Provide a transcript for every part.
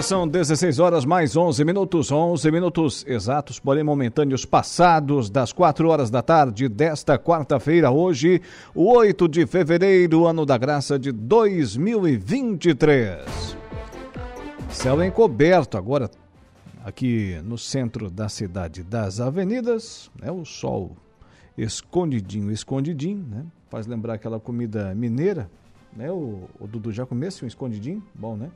Agora são 16 horas mais 11 minutos, 11 minutos exatos, porém momentâneos passados das 4 horas da tarde desta quarta-feira, hoje, o 8 de fevereiro, ano da graça de 2023. Céu encoberto agora aqui no centro da cidade das avenidas, né? O sol escondidinho, escondidinho, né? Faz lembrar aquela comida mineira, né? O, o Dudu já comesse um escondidinho? Bom, né?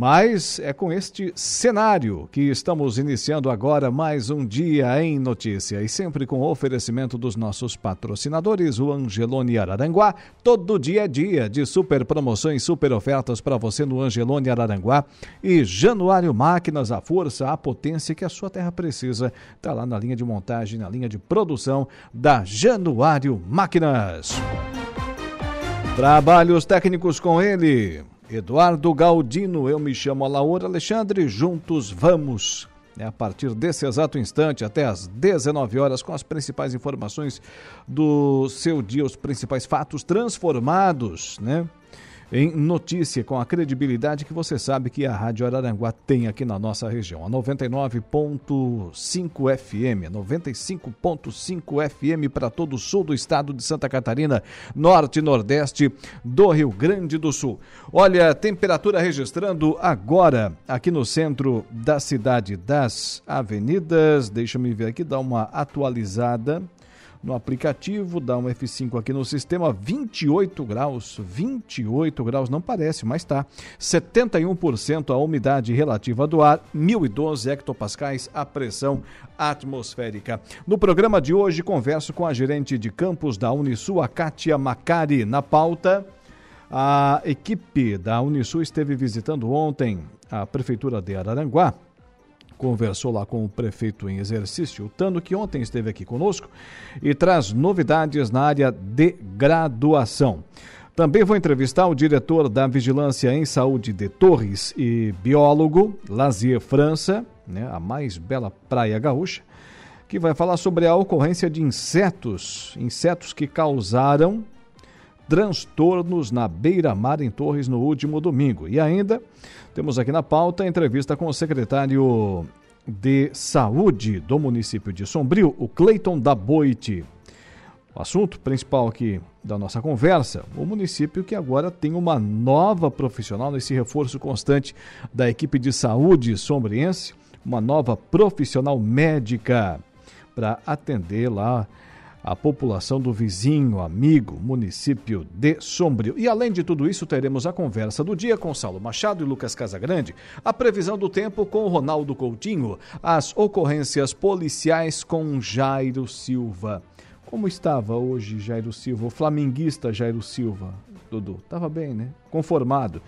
Mas é com este cenário que estamos iniciando agora mais um dia em notícia e sempre com oferecimento dos nossos patrocinadores, o Angelone Araranguá. Todo dia é dia de super promoções, super ofertas para você no Angelone Araranguá e Januário Máquinas, a força, a potência que a sua terra precisa. Está lá na linha de montagem, na linha de produção da Januário Máquinas. Trabalhos técnicos com ele. Eduardo Galdino, eu me chamo Alaor Alexandre, juntos vamos. É a partir desse exato instante, até às 19 horas, com as principais informações do seu dia, os principais fatos transformados, né? Em notícia com a credibilidade que você sabe que a Rádio Araranguá tem aqui na nossa região. A 99.5 FM, 95.5 FM para todo o sul do estado de Santa Catarina, norte e nordeste do Rio Grande do Sul. Olha, temperatura registrando agora aqui no centro da cidade das avenidas. Deixa me ver aqui, dar uma atualizada no aplicativo, dá um F5 aqui no sistema, 28 graus, 28 graus, não parece, mas tá. 71% a umidade relativa do ar, 1012 hectopascais a pressão atmosférica. No programa de hoje, converso com a gerente de campus da Unisul, a Kátia Macari, na pauta. A equipe da Unisul esteve visitando ontem a Prefeitura de Araranguá conversou lá com o prefeito em exercício, o Tano, que ontem esteve aqui conosco, e traz novidades na área de graduação. Também vou entrevistar o diretor da Vigilância em Saúde de Torres e biólogo, Lazier França, né, a mais bela praia gaúcha, que vai falar sobre a ocorrência de insetos, insetos que causaram transtornos na beira-mar em Torres no último domingo. E ainda temos aqui na pauta a entrevista com o secretário de Saúde do município de Sombrio, o Cleiton da Boite. O assunto principal aqui da nossa conversa, o município que agora tem uma nova profissional nesse reforço constante da equipe de saúde sombriense, uma nova profissional médica para atender lá a população do vizinho, amigo, município de Sombrio. E além de tudo isso, teremos a conversa do dia com Saulo Machado e Lucas Casagrande, a previsão do tempo com Ronaldo Coutinho, as ocorrências policiais com Jairo Silva. Como estava hoje Jairo Silva, o flamenguista Jairo Silva? Dudu, estava bem, né? Conformado.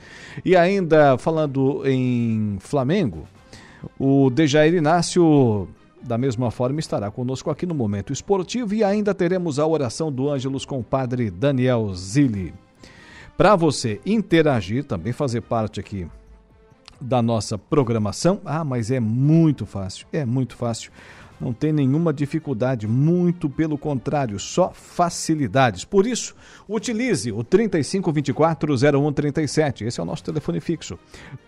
E ainda falando em Flamengo, o Dejair Inácio da mesma forma, estará conosco aqui no Momento Esportivo e ainda teremos a oração do Ângelos com o padre Daniel Zilli. Para você interagir, também fazer parte aqui da nossa programação, ah, mas é muito fácil, é muito fácil não tem nenhuma dificuldade, muito pelo contrário, só facilidades. Por isso, utilize o 35240137. Esse é o nosso telefone fixo.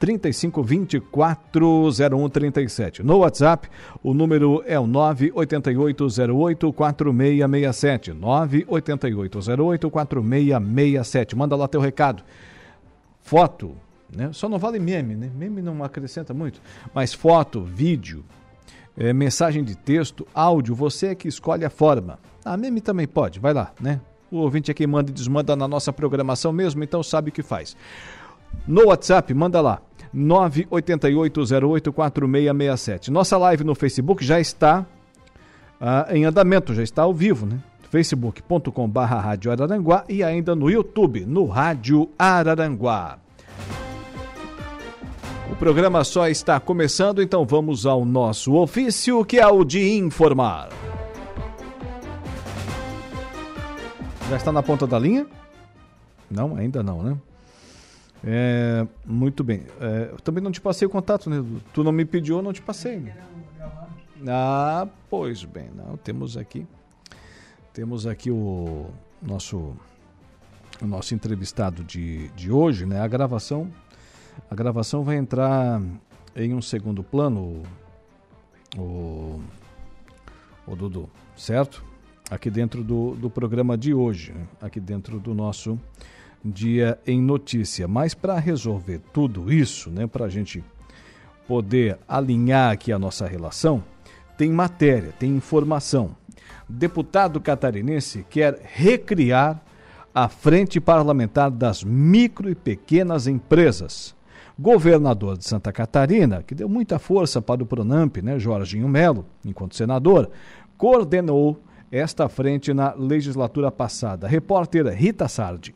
35240137. No WhatsApp, o número é o 988084667. 988084667. Manda lá teu recado. Foto, né? Só não vale meme, né? Meme não acrescenta muito, mas foto, vídeo, é, mensagem de texto, áudio, você é que escolhe a forma. A meme também pode, vai lá, né? O ouvinte é quem manda e desmanda na nossa programação mesmo, então sabe o que faz. No WhatsApp, manda lá. 988084667. Nossa live no Facebook já está ah, em andamento, já está ao vivo, né? facebook.com.br Rádio Araranguá e ainda no YouTube, no Rádio Araranguá. O programa só está começando, então vamos ao nosso ofício, que é o de informar. Já está na ponta da linha? Não, ainda não, né? É, muito bem. É, também não te passei o contato, né? Tu não me pediu, não te passei. Ah, pois bem, não. Temos aqui, temos aqui o nosso, o nosso entrevistado de, de hoje, né? A gravação, a gravação vai entrar em um segundo plano, o, o Dudu, certo? Aqui dentro do, do programa de hoje, aqui dentro do nosso Dia em Notícia. Mas para resolver tudo isso, né, para a gente poder alinhar aqui a nossa relação, tem matéria, tem informação. Deputado catarinense quer recriar a Frente Parlamentar das Micro e Pequenas Empresas. Governador de Santa Catarina, que deu muita força para o Pronamp, né, Jorginho Melo, enquanto senador, coordenou esta frente na legislatura passada. Repórter Rita Sardi.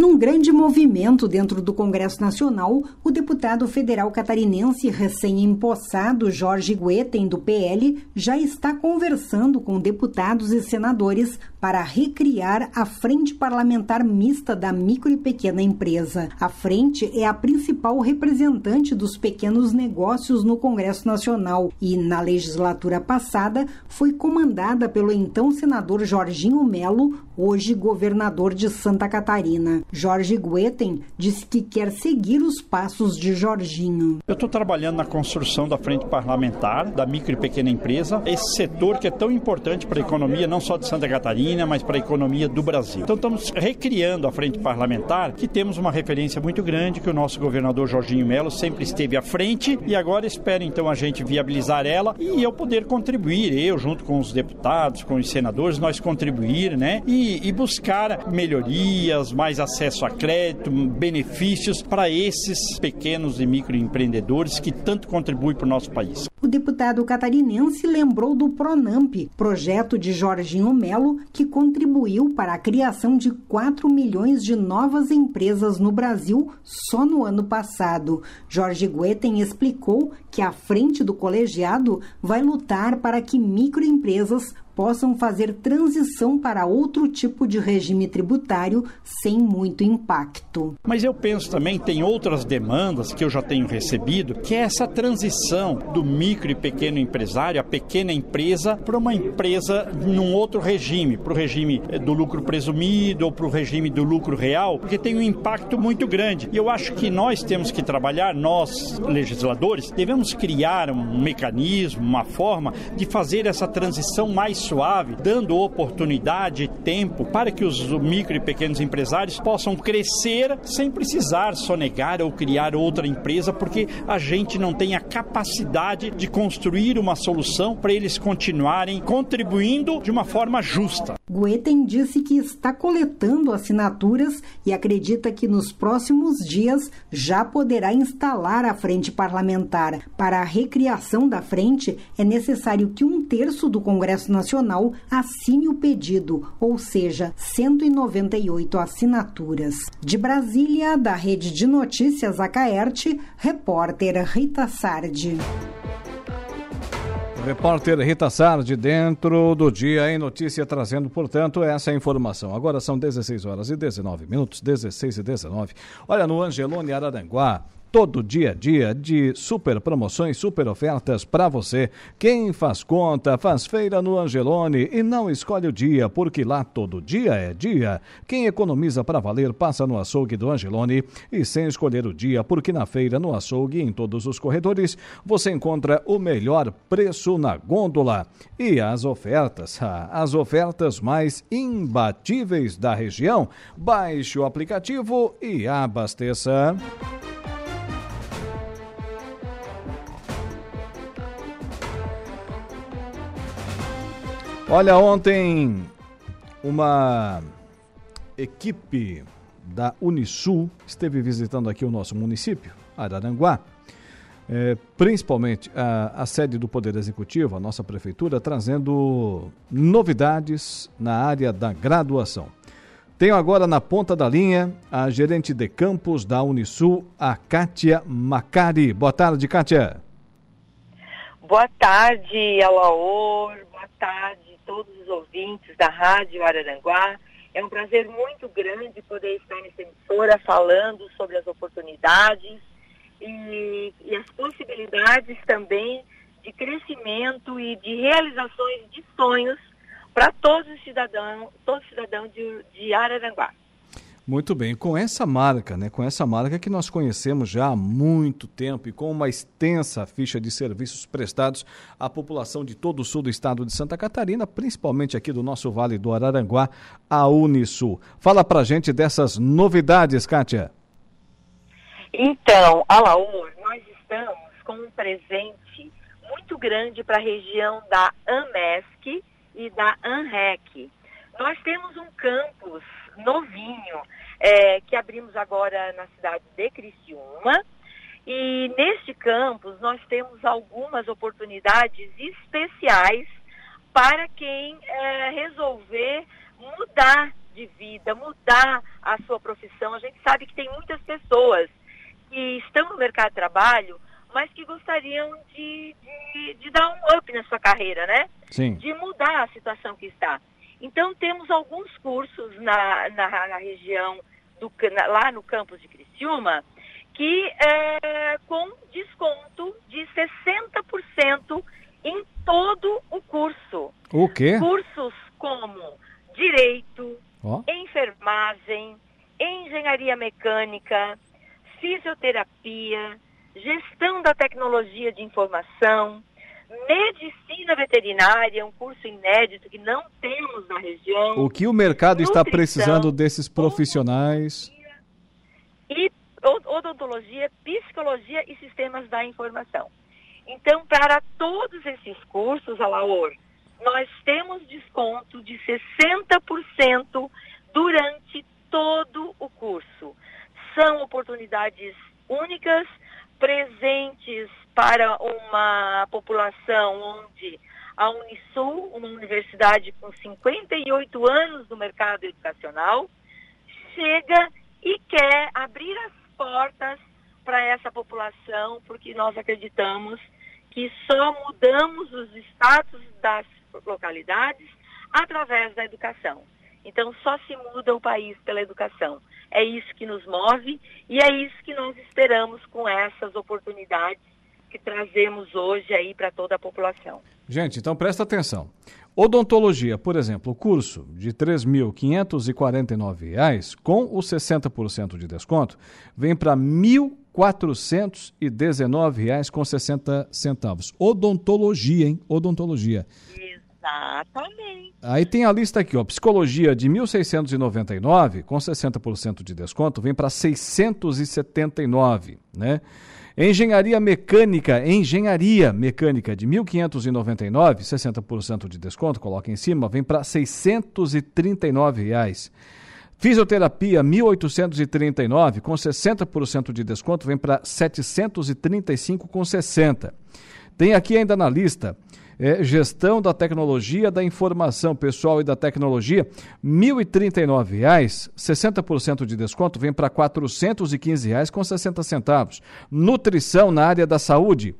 Num grande movimento dentro do Congresso Nacional, o deputado federal catarinense recém-empossado Jorge Guetem, do PL, já está conversando com deputados e senadores para recriar a Frente Parlamentar Mista da Micro e Pequena Empresa. A frente é a principal representante dos pequenos negócios no Congresso Nacional e, na legislatura passada, foi comandada pelo então senador Jorginho Melo, hoje governador de Santa Catarina. Jorge Guetem disse que quer seguir os passos de Jorginho. Eu estou trabalhando na construção da frente parlamentar da micro e pequena empresa, esse setor que é tão importante para a economia não só de Santa Catarina, mas para a economia do Brasil. Então estamos recriando a frente parlamentar, que temos uma referência muito grande que o nosso governador Jorginho Melo sempre esteve à frente e agora espero então a gente viabilizar ela e eu poder contribuir, eu junto com os deputados, com os senadores, nós contribuir, né? E, e buscar melhorias, mais acesso acesso a crédito, benefícios para esses pequenos e microempreendedores que tanto contribuem para o nosso país. O deputado catarinense lembrou do Pronamp, projeto de Jorginho Melo, que contribuiu para a criação de 4 milhões de novas empresas no Brasil só no ano passado. Jorge Guetem explicou que a frente do colegiado vai lutar para que microempresas possam fazer transição para outro tipo de regime tributário sem muito impacto. Mas eu penso também tem outras demandas que eu já tenho recebido, que é essa transição do micro e pequeno empresário, a pequena empresa, para uma empresa num outro regime, para o regime eh, do lucro presumido ou para o regime do lucro real, porque tem um impacto muito grande. E eu acho que nós temos que trabalhar, nós legisladores, devemos criar um mecanismo, uma forma de fazer essa transição mais suave, dando oportunidade e tempo para que os micro e pequenos empresários possam crescer sem precisar sonegar ou criar outra empresa, porque a gente não tem a capacidade de construir uma solução para eles continuarem contribuindo de uma forma justa. Guetem disse que está coletando assinaturas e acredita que nos próximos dias já poderá instalar a frente parlamentar. Para a recriação da frente, é necessário que um terço do Congresso Nacional assine o pedido, ou seja, 198 assinaturas. De Brasília, da Rede de Notícias Acaerte, repórter Rita Sardi. Repórter Rita Sardi, dentro do Dia em Notícia, trazendo, portanto, essa informação. Agora são 16 horas e 19 minutos, 16 e 19. Olha, no Angelone Araranguá, todo dia a dia de super promoções, super ofertas para você. Quem faz conta, faz feira no Angelone e não escolhe o dia, porque lá todo dia é dia. Quem economiza para valer passa no açougue do Angelone e sem escolher o dia, porque na feira, no açougue e em todos os corredores, você encontra o melhor preço na gôndola. E as ofertas, as ofertas mais imbatíveis da região. Baixe o aplicativo e abasteça. Olha, ontem uma equipe da Unisul esteve visitando aqui o nosso município, Araranguá, é, principalmente a, a, sede do Poder Executivo, a nossa prefeitura, trazendo novidades na área da graduação. Tenho agora na ponta da linha a gerente de campus da Unisul, a Kátia Macari. Boa tarde, Kátia. Boa tarde, Alaor. Boa tarde todos os ouvintes da Rádio Araranguá. É um prazer muito grande poder estar nessa emissora falando sobre as oportunidades e, e as possibilidades também de crescimento e de realizações de sonhos para todos os cidadãos, todos os cidadãos de, de Araranguá. Muito bem, com essa marca, né, com essa marca que nós conhecemos já há muito tempo e com uma extensa ficha de serviços prestados à população de todo o sul do estado de Santa Catarina, principalmente aqui do nosso Vale do Araranguá, a Unisul. Fala pra gente dessas novidades, Kátia. Então, Alaor, nós estamos com um presente muito grande para a região da AMESC e da ANREC. Nós temos um campus novinho é, que abrimos agora na cidade de Criciúma. E neste campus nós temos algumas oportunidades especiais para quem é, resolver mudar de vida, mudar a sua profissão. A gente sabe que tem muitas pessoas que estão no mercado de trabalho, mas que gostariam de, de, de dar um up na sua carreira, né? Sim. De mudar a situação que está. Então, temos alguns cursos na, na, na região, do, na, lá no campus de Criciúma, que é, com desconto de 60% em todo o curso. O quê? Cursos como Direito, Ó. Enfermagem, Engenharia Mecânica, Fisioterapia, Gestão da Tecnologia de Informação, Medicina veterinária, um curso inédito que não temos na região. O que o mercado está precisando desses profissionais? E odontologia, psicologia e sistemas da informação. Então, para todos esses cursos, Alaor, nós temos desconto de 60% durante todo o curso. São oportunidades únicas, presentes para uma população onde a Unisul, uma universidade com 58 anos no mercado educacional, chega e quer abrir as portas para essa população, porque nós acreditamos que só mudamos os status das localidades através da educação. Então, só se muda o país pela educação. É isso que nos move e é isso que nós esperamos com essas oportunidades que trazemos hoje aí para toda a população. Gente, então presta atenção. Odontologia, por exemplo, o curso de R$ 3.549, com os 60% de desconto, vem para R$ 1.419,60. Odontologia, hein? Odontologia. Exatamente. Aí tem a lista aqui, ó, psicologia de 1.699, com 60% de desconto, vem para 679, né? Engenharia mecânica, engenharia mecânica de 1.599, 60% de desconto, coloca em cima, vem para 639 reais. Fisioterapia 1.839 com 60% de desconto vem para 735 com 60. Tem aqui ainda na lista é, gestão da tecnologia da informação pessoal e da tecnologia, R$ 1.039, 60% de desconto vem para R$ 415,60 com 60 centavos. Nutrição na área da saúde,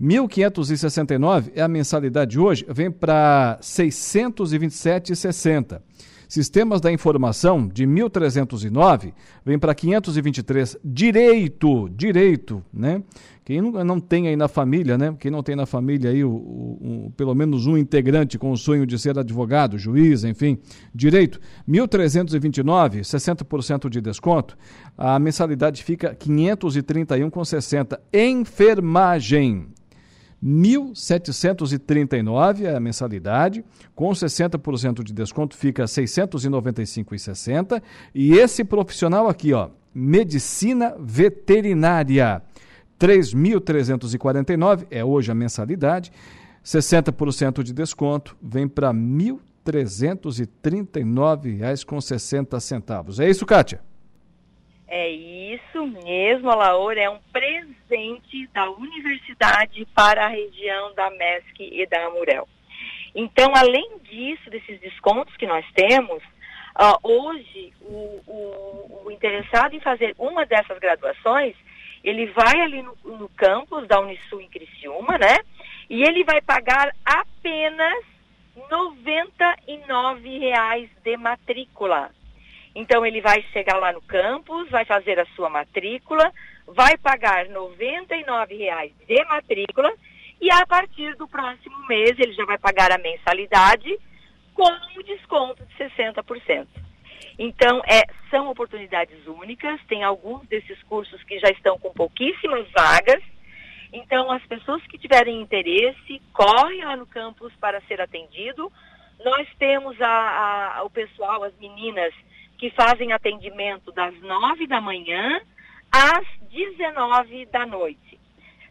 R$ 1.569 é a mensalidade hoje, vem para R$ 627,60. Sistemas da Informação, de 1.309, vem para 523. Direito, direito, né? Quem não, não tem aí na família, né? Quem não tem na família aí o, o, o, pelo menos um integrante com o sonho de ser advogado, juiz, enfim, direito, 1.329, 60% de desconto, a mensalidade fica 531,60. Enfermagem, 1.739 é a mensalidade, com 60% de desconto fica 695,60 e esse profissional aqui, ó, medicina veterinária, 3.349 é hoje a mensalidade, 60% de desconto vem para R$ 1.339,60. É isso, Kátia? É isso mesmo, Laura. É um presente da universidade para a região da MESC e da Amurel. Então, além disso, desses descontos que nós temos, uh, hoje o, o, o, interessado em fazer uma dessas graduações, ele vai ali no, no campus da Unisul em Criciúma, né? E ele vai pagar apenas R$ reais de matrícula. Então ele vai chegar lá no campus, vai fazer a sua matrícula, vai pagar R$ 99,00 de matrícula e a partir do próximo mês ele já vai pagar a mensalidade com um desconto de 60%. Então, é, são oportunidades únicas, tem alguns desses cursos que já estão com pouquíssimas vagas. Então, as pessoas que tiverem interesse, correm lá no campus para ser atendido. Nós temos a, a, o pessoal, as meninas, que fazem atendimento das nove da manhã às 19 da noite.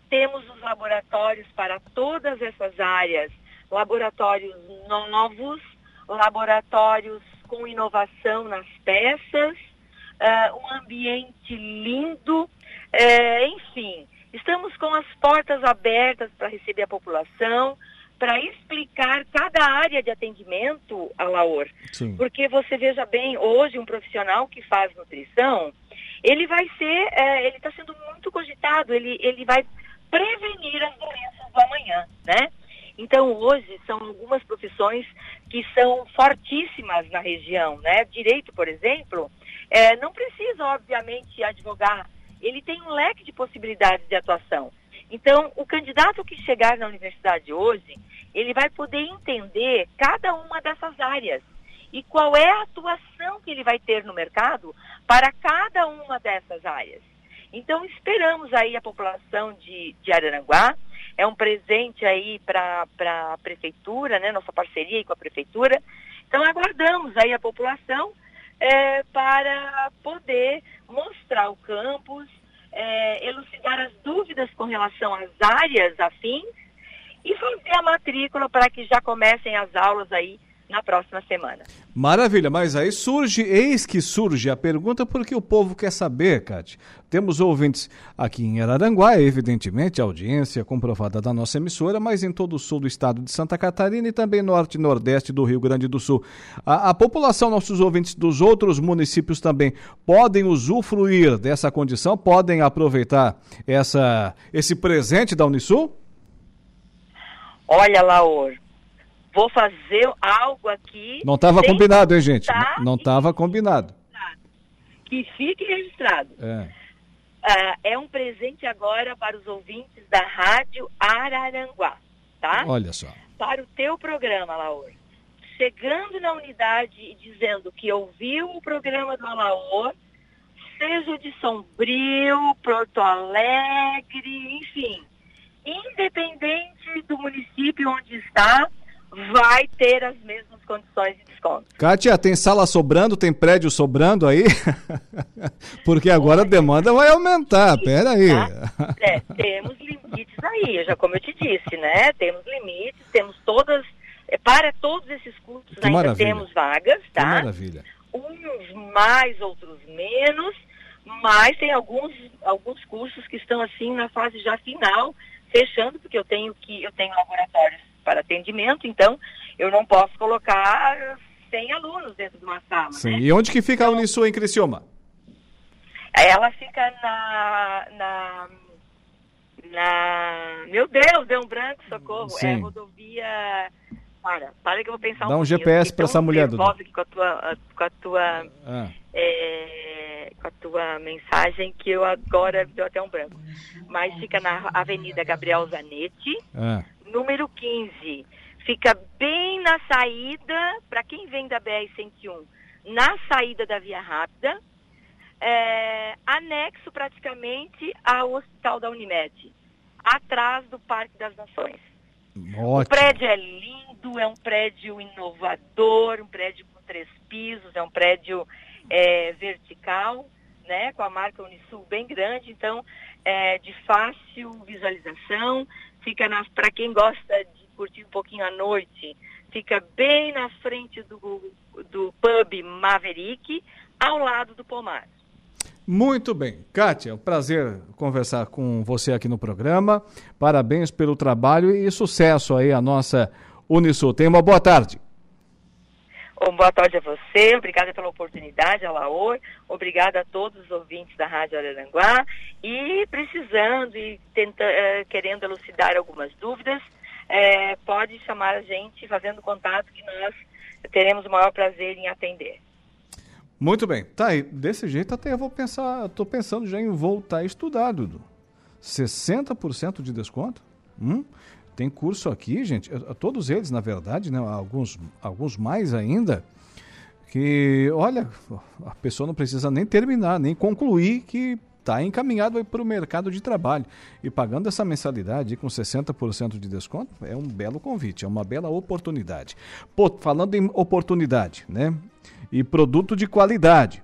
Temos os laboratórios para todas essas áreas, laboratórios novos, laboratórios com inovação nas peças, uh, um ambiente lindo, uh, enfim, estamos com as portas abertas para receber a população, para explicar cada área de atendimento a Laor. Sim. Porque você veja bem, hoje um profissional que faz nutrição, ele vai ser, é, ele está sendo muito cogitado, ele, ele vai prevenir as doenças do amanhã, né? Então hoje são algumas profissões que são fortíssimas na região, né? Direito, por exemplo, é, não precisa obviamente advogar, ele tem um leque de possibilidades de atuação. Então, o candidato que chegar na universidade hoje, ele vai poder entender cada uma dessas áreas e qual é a atuação que ele vai ter no mercado para cada uma dessas áreas. Então, esperamos aí a população de, de Araranguá, é um presente aí para a prefeitura, né, nossa parceria com a prefeitura. Então, aguardamos aí a população é, para poder mostrar o campus, é, elucidar as dúvidas com relação às áreas afins e fazer a matrícula para que já comecem as aulas aí na próxima semana. Maravilha, mas aí surge, eis que surge a pergunta porque o povo quer saber, Cate. Temos ouvintes aqui em Araranguá, evidentemente, audiência comprovada da nossa emissora, mas em todo o sul do estado de Santa Catarina e também norte e nordeste do Rio Grande do Sul. A, a população, nossos ouvintes dos outros municípios também podem usufruir dessa condição, podem aproveitar essa, esse presente da Unisul? Olha, Laor, vou fazer algo aqui. Não estava combinado, hein, gente? Não estava combinado. Que fique registrado. É. Uh, é um presente agora para os ouvintes da Rádio Araranguá, tá? Olha só. Para o teu programa, Laor. Chegando na unidade e dizendo que ouviu o programa do Alaor, seja de Sombrio, Porto Alegre, enfim, independente do município onde está, vai ter as mesmas condições de desconto. Kátia, tem sala sobrando, tem prédio sobrando aí? Porque agora a demanda vai aumentar, pera aí. Tá? É, temos limites aí, já como eu te disse, né? Temos limites, temos todas, é, para todos esses cursos que ainda maravilha. temos vagas, tá? Que maravilha. Uns mais, outros menos, mas tem alguns, alguns cursos que estão assim na fase já final, fechando, porque eu tenho que eu tenho laboratórios para atendimento, então eu não posso colocar 100 alunos dentro de uma sala. Sim, né? e onde que fica então, a Unisul em Criciúma? Ela fica na, na, na... Meu Deus, deu um branco, socorro. Sim. É rodovia... Para, para que eu vou pensar Dá um, um GPS para essa mulher, Dudu. aqui com a tua, com a tua, ah. é, com a tua mensagem que eu agora deu até um branco. Mas fica na Avenida Gabriel Zanetti, ah número 15. Fica bem na saída, para quem vem da BR-101, na saída da Via Rápida, é, anexo praticamente ao Hospital da Unimed, atrás do Parque das Nações. Ótimo. O prédio é lindo, é um prédio inovador, um prédio com três pisos, é um prédio é, vertical, né, com a marca Unisul bem grande, então é de fácil visualização, fica para quem gosta de curtir um pouquinho à noite, fica bem na frente do, do pub Maverick, ao lado do Pomar. Muito bem. Kátia, um prazer conversar com você aqui no programa. Parabéns pelo trabalho e sucesso aí à nossa Unisul. Tenha uma boa tarde. Bom, boa tarde a você, obrigada pela oportunidade, a Laor, obrigada a todos os ouvintes da Rádio Araranguá e precisando e tenta, uh, querendo elucidar algumas dúvidas, é, pode chamar a gente fazendo contato que nós teremos o maior prazer em atender. Muito bem. Tá aí. Desse jeito até eu vou pensar, estou pensando já em voltar a estudar, Dudu. 60% de desconto? Hum? Tem curso aqui, gente, todos eles, na verdade, né, alguns, alguns mais ainda, que, olha, a pessoa não precisa nem terminar, nem concluir que está encaminhado para o mercado de trabalho. E pagando essa mensalidade com 60% de desconto, é um belo convite, é uma bela oportunidade. Pô, falando em oportunidade, né? E produto de qualidade.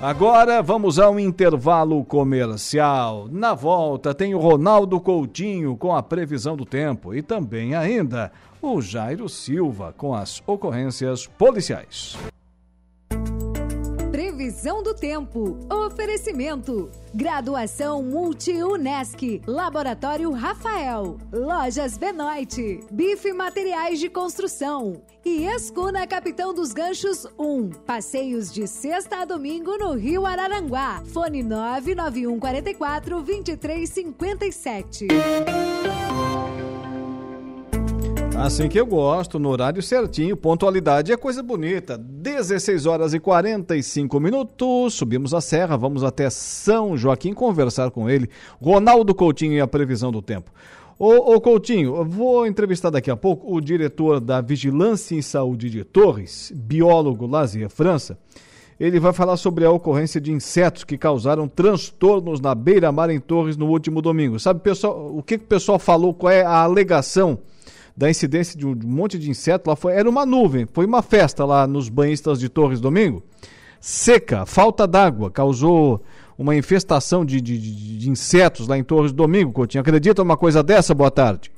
Agora vamos ao intervalo comercial. Na volta tem o Ronaldo Coutinho com a previsão do tempo e também ainda o Jairo Silva com as ocorrências policiais. Previsão do tempo. Oferecimento. Graduação Multi-UNESC. Laboratório Rafael. Lojas Benoit. Bife Materiais de Construção. E Escuna Capitão dos Ganchos 1. Passeios de sexta a domingo no Rio Araranguá. Fone 99144 2357. Assim que eu gosto, no horário certinho, pontualidade é coisa bonita. 16 horas e 45 minutos, subimos a serra, vamos até São Joaquim conversar com ele. Ronaldo Coutinho e a previsão do tempo. Ô, ô Coutinho, vou entrevistar daqui a pouco o diretor da Vigilância em Saúde de Torres, biólogo Lazier França. Ele vai falar sobre a ocorrência de insetos que causaram transtornos na beira-mar em Torres no último domingo. Sabe, pessoal, o que, que o pessoal falou? Qual é a alegação? Da incidência de um monte de inseto lá foi era uma nuvem, foi uma festa lá nos banhistas de Torres domingo. Seca, falta d'água, causou uma infestação de, de, de, insetos lá em Torres domingo, Coutinho. Acredita uma coisa dessa? Boa tarde.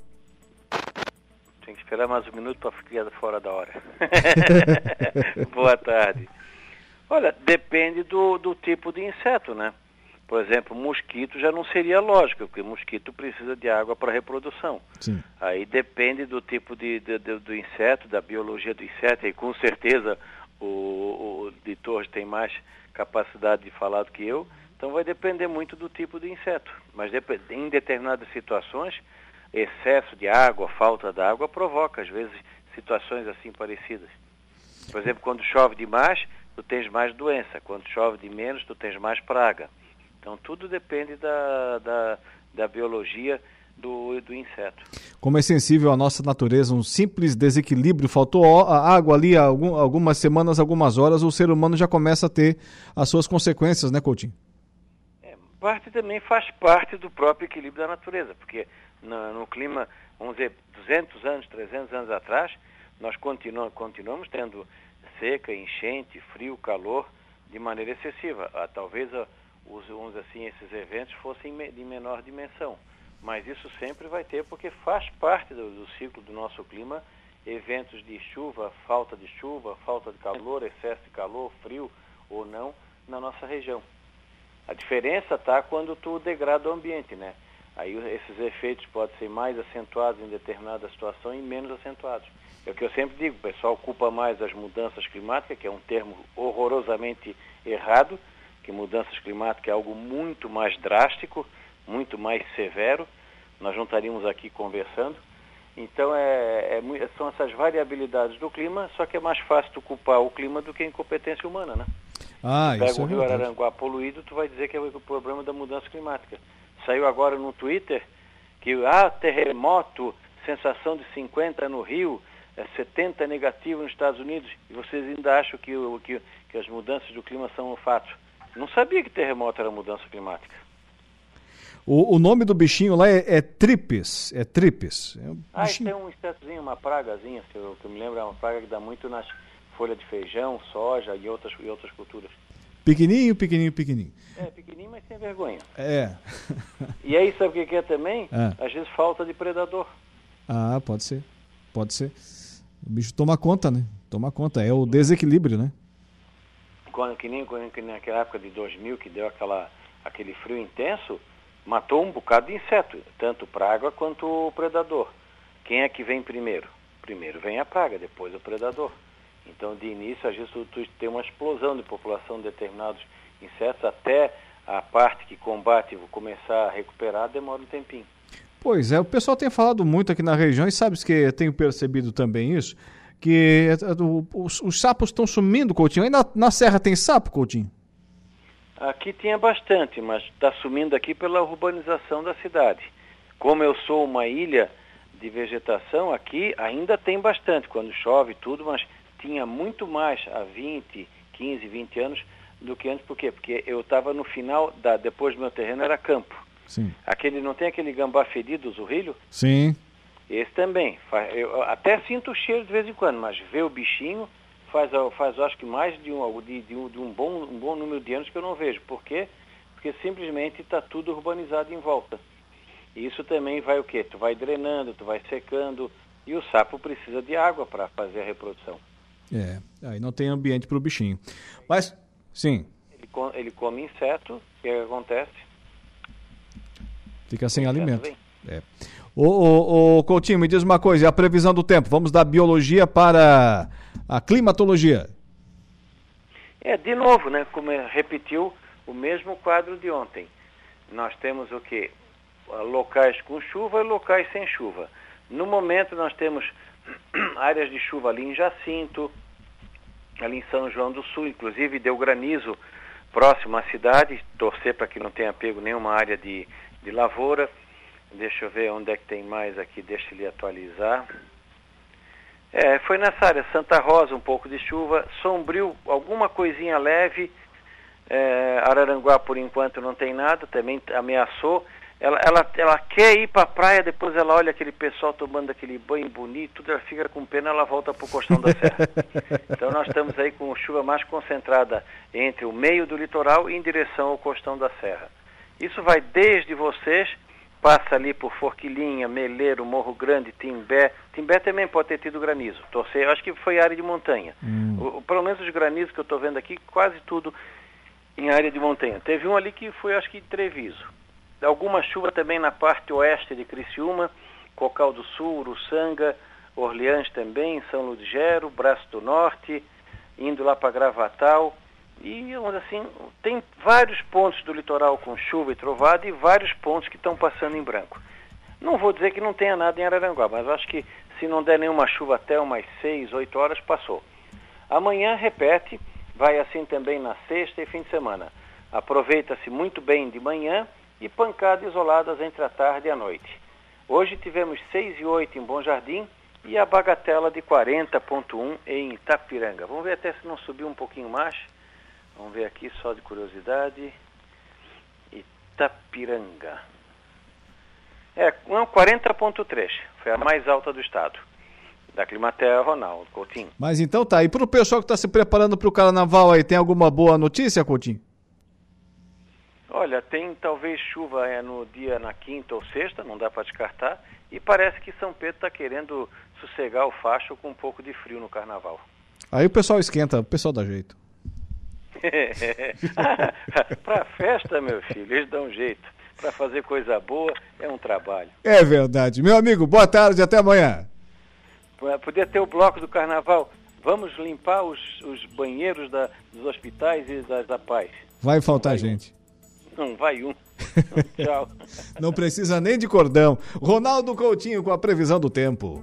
Tem que esperar mais um minuto para ficar fora da hora. Boa tarde. Olha, depende do, do tipo de inseto, né? Por exemplo, mosquito já não seria lógico, porque mosquito precisa de água para reprodução. Sim. Aí depende do tipo de, de, de, do inseto, da biologia do inseto, e com certeza o, o editor tem mais capacidade de falar do que eu, então vai depender muito do tipo de inseto. Mas em determinadas situações, excesso de água, falta de água, provoca às vezes situações assim parecidas. Por exemplo, quando chove demais, tu tens mais doença. Quando chove de menos, tu tens mais praga. Então tudo depende da, da, da biologia do, do inseto. Como é sensível à nossa natureza, um simples desequilíbrio, faltou água ali algum, algumas semanas, algumas horas, o ser humano já começa a ter as suas consequências, né, Coutinho? É, parte também faz parte do próprio equilíbrio da natureza, porque no, no clima, vamos dizer, 200 anos, 300 anos atrás, nós continuamos, continuamos tendo seca, enchente, frio, calor de maneira excessiva. Ah, talvez a, os, assim, esses eventos fossem de menor dimensão. Mas isso sempre vai ter, porque faz parte do, do ciclo do nosso clima, eventos de chuva, falta de chuva, falta de calor, excesso de calor, frio ou não, na nossa região. A diferença está quando tu degrada o ambiente, né? Aí esses efeitos podem ser mais acentuados em determinada situação e menos acentuados. É o que eu sempre digo, o pessoal culpa mais as mudanças climáticas, que é um termo horrorosamente errado, que mudanças climáticas é algo muito mais drástico, muito mais severo. Nós não estaríamos aqui conversando. Então, é, é, são essas variabilidades do clima, só que é mais fácil tu culpar o clima do que a incompetência humana, né? Ah, tu pega isso o é Rio verdade. Araranguá poluído, tu vai dizer que é o problema da mudança climática. Saiu agora no Twitter que, ah, terremoto, sensação de 50 no Rio, é 70 negativo nos Estados Unidos, e vocês ainda acham que, que, que as mudanças do clima são um fato. Não sabia que terremoto era mudança climática. O, o nome do bichinho lá é, é tripes. É tripes. É um ah, tem um insetozinho, uma pragazinha, se eu, que eu me lembro, é uma praga que dá muito nas folhas de feijão, soja e outras, e outras culturas. Pequenininho, pequenininho, pequenininho. É, pequenininho, mas sem vergonha. É. e aí, sabe o que é também? É. Às vezes falta de predador. Ah, pode ser. Pode ser. O bicho toma conta, né? Toma conta. É o desequilíbrio, né? Quando, que, nem, que naquela época de 2000, que deu aquela, aquele frio intenso, matou um bocado de inseto, tanto praga quanto o predador. Quem é que vem primeiro? Primeiro vem a praga, depois o predador. Então, de início, tu, tu tem uma explosão de população de determinados insetos, até a parte que combate começar a recuperar, demora um tempinho. Pois é, o pessoal tem falado muito aqui na região e sabes que eu tenho percebido também isso, que os, os sapos estão sumindo, Coutinho. Aí na, na serra tem sapo, Coutinho? Aqui tinha bastante, mas está sumindo aqui pela urbanização da cidade. Como eu sou uma ilha de vegetação, aqui ainda tem bastante, quando chove tudo, mas tinha muito mais há 20, 15, 20 anos do que antes. Por quê? Porque eu estava no final, da, depois do meu terreno era campo. Sim. Aquele, não tem aquele gambá fedido, o zurrilho? Sim. Esse também. Eu até sinto o cheiro de vez em quando, mas ver o bichinho faz, faz acho que mais de um, de, de um, de um, bom, um bom número de anos que eu não vejo. Por quê? Porque simplesmente está tudo urbanizado em volta. E isso também vai o quê? Tu vai drenando, tu vai secando, e o sapo precisa de água para fazer a reprodução. É, aí não tem ambiente para o bichinho. Mas, sim. Ele, ele come inseto, o que acontece? Fica sem alimento. É. Ô, ô, ô, Coutinho, me diz uma coisa, a previsão do tempo? Vamos da biologia para a climatologia. É, de novo, né? Como repetiu o mesmo quadro de ontem. Nós temos o quê? Locais com chuva e locais sem chuva. No momento nós temos áreas de chuva ali em Jacinto, ali em São João do Sul, inclusive deu granizo próximo à cidade, torcer para que não tenha pego nenhuma área de, de lavoura. Deixa eu ver onde é que tem mais aqui, deixa ele atualizar. É, foi nessa área, Santa Rosa, um pouco de chuva, Sombrio, alguma coisinha leve, é, Araranguá por enquanto não tem nada, também ameaçou. Ela, ela, ela quer ir para a praia, depois ela olha aquele pessoal tomando aquele banho bonito, ela fica com pena, ela volta para o costão da serra. então nós estamos aí com chuva mais concentrada entre o meio do litoral e em direção ao costão da serra. Isso vai desde vocês passa ali por Forquilinha, Meleiro, Morro Grande, Timbé. Timbé também pode ter tido granizo. Torcer, acho que foi área de montanha. Hum. O, pelo menos os granizos que eu estou vendo aqui, quase tudo em área de montanha. Teve um ali que foi, acho que, Treviso. Alguma chuva também na parte oeste de Criciúma, Cocal do Sul, Uruçanga, Orleans também, São Ludgero, Braço do Norte, indo lá para Gravatal. E, assim, tem vários pontos do litoral com chuva e trovada e vários pontos que estão passando em branco. Não vou dizer que não tenha nada em Araranguá, mas acho que se não der nenhuma chuva até umas 6, 8 horas, passou. Amanhã repete, vai assim também na sexta e fim de semana. Aproveita-se muito bem de manhã e pancadas isoladas entre a tarde e a noite. Hoje tivemos 6 e 8 em Bom Jardim e a bagatela de 40.1 em Itapiranga. Vamos ver até se não subiu um pouquinho mais. Vamos ver aqui só de curiosidade. Itapiranga. É, 40.3. Foi a mais alta do estado. Da Climaterra, Ronaldo Coutinho. Mas então tá. E para o pessoal que está se preparando para o carnaval aí, tem alguma boa notícia, Coutinho? Olha, tem talvez chuva é, no dia na quinta ou sexta, não dá para descartar. E parece que São Pedro está querendo sossegar o facho com um pouco de frio no carnaval. Aí o pessoal esquenta, o pessoal dá jeito. para festa, meu filho, eles dão jeito. Para fazer coisa boa é um trabalho. É verdade. Meu amigo, boa tarde, até amanhã. Podia ter o bloco do carnaval. Vamos limpar os, os banheiros da, dos hospitais e das da paz. Vai faltar vai gente. Um. Não, vai um. Tchau. Não precisa nem de cordão. Ronaldo Coutinho com a previsão do tempo.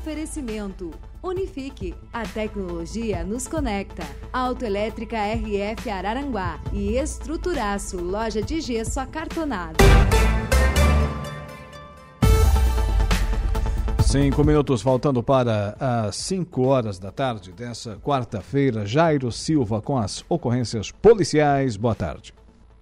Oferecimento. Unifique. A tecnologia nos conecta. Autoelétrica RF Araranguá e Estruturaço, loja de gesso acartonado. Cinco minutos faltando para as cinco horas da tarde dessa quarta-feira. Jairo Silva com as ocorrências policiais. Boa tarde.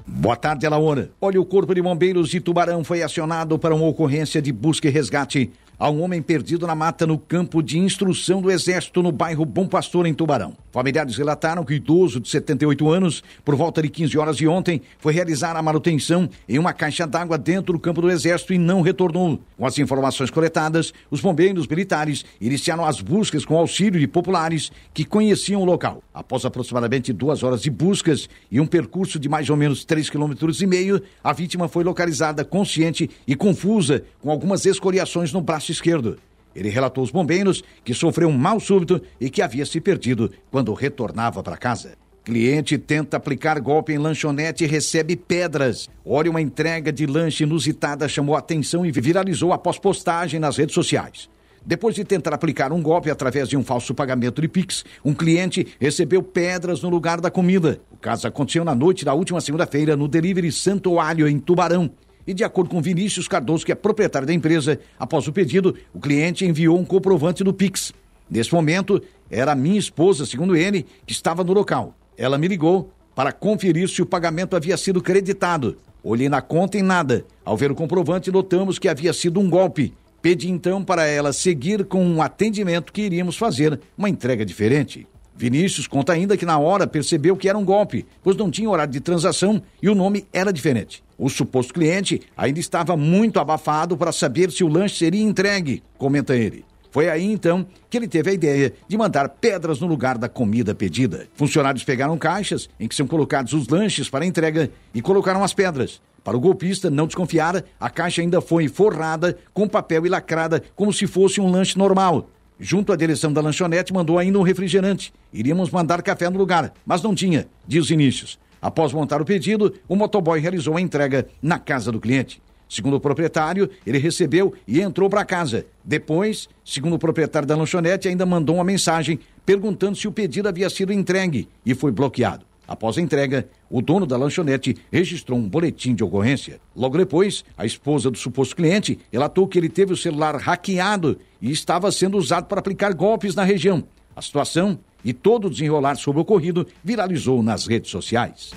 Boa tarde, Alaora. Olha, o Corpo de Bombeiros de Tubarão foi acionado para uma ocorrência de busca e resgate a um homem perdido na mata no campo de instrução do Exército no bairro Bom Pastor, em Tubarão. Familiares relataram que o idoso de 78 anos, por volta de 15 horas de ontem, foi realizar a manutenção em uma caixa d'água dentro do campo do Exército e não retornou. Com as informações coletadas, os bombeiros militares iniciaram as buscas com auxílio de populares que conheciam o local. Após aproximadamente duas horas de buscas e um percurso de mais ou menos 3,5 km, a vítima foi localizada consciente e confusa, com algumas escoriações no braço esquerdo. Ele relatou aos bombeiros que sofreu um mal súbito e que havia se perdido quando retornava para casa. Cliente tenta aplicar golpe em lanchonete e recebe pedras. Olha, uma entrega de lanche inusitada chamou atenção e viralizou após postagem nas redes sociais. Depois de tentar aplicar um golpe através de um falso pagamento de Pix, um cliente recebeu pedras no lugar da comida. O caso aconteceu na noite da última segunda-feira no Delivery Santo Alho, em Tubarão. E de acordo com Vinícius Cardoso, que é proprietário da empresa, após o pedido, o cliente enviou um comprovante do Pix. Nesse momento, era minha esposa, segundo ele, que estava no local. Ela me ligou para conferir se o pagamento havia sido creditado. Olhei na conta e nada. Ao ver o comprovante, notamos que havia sido um golpe. Pedi então para ela seguir com um atendimento que iríamos fazer uma entrega diferente. Vinícius conta ainda que na hora percebeu que era um golpe, pois não tinha horário de transação e o nome era diferente. O suposto cliente ainda estava muito abafado para saber se o lanche seria entregue, comenta ele. Foi aí então que ele teve a ideia de mandar pedras no lugar da comida pedida. Funcionários pegaram caixas em que são colocados os lanches para entrega e colocaram as pedras. Para o golpista não desconfiar, a caixa ainda foi forrada com papel e lacrada como se fosse um lanche normal. Junto à direção da lanchonete, mandou ainda um refrigerante. Iríamos mandar café no lugar, mas não tinha, diz Inícios. Após montar o pedido, o motoboy realizou a entrega na casa do cliente. Segundo o proprietário, ele recebeu e entrou para casa. Depois, segundo o proprietário da lanchonete, ainda mandou uma mensagem perguntando se o pedido havia sido entregue e foi bloqueado. Após a entrega, o dono da lanchonete registrou um boletim de ocorrência. Logo depois, a esposa do suposto cliente relatou que ele teve o celular hackeado e estava sendo usado para aplicar golpes na região. A situação e todo o desenrolar sobre o ocorrido viralizou nas redes sociais.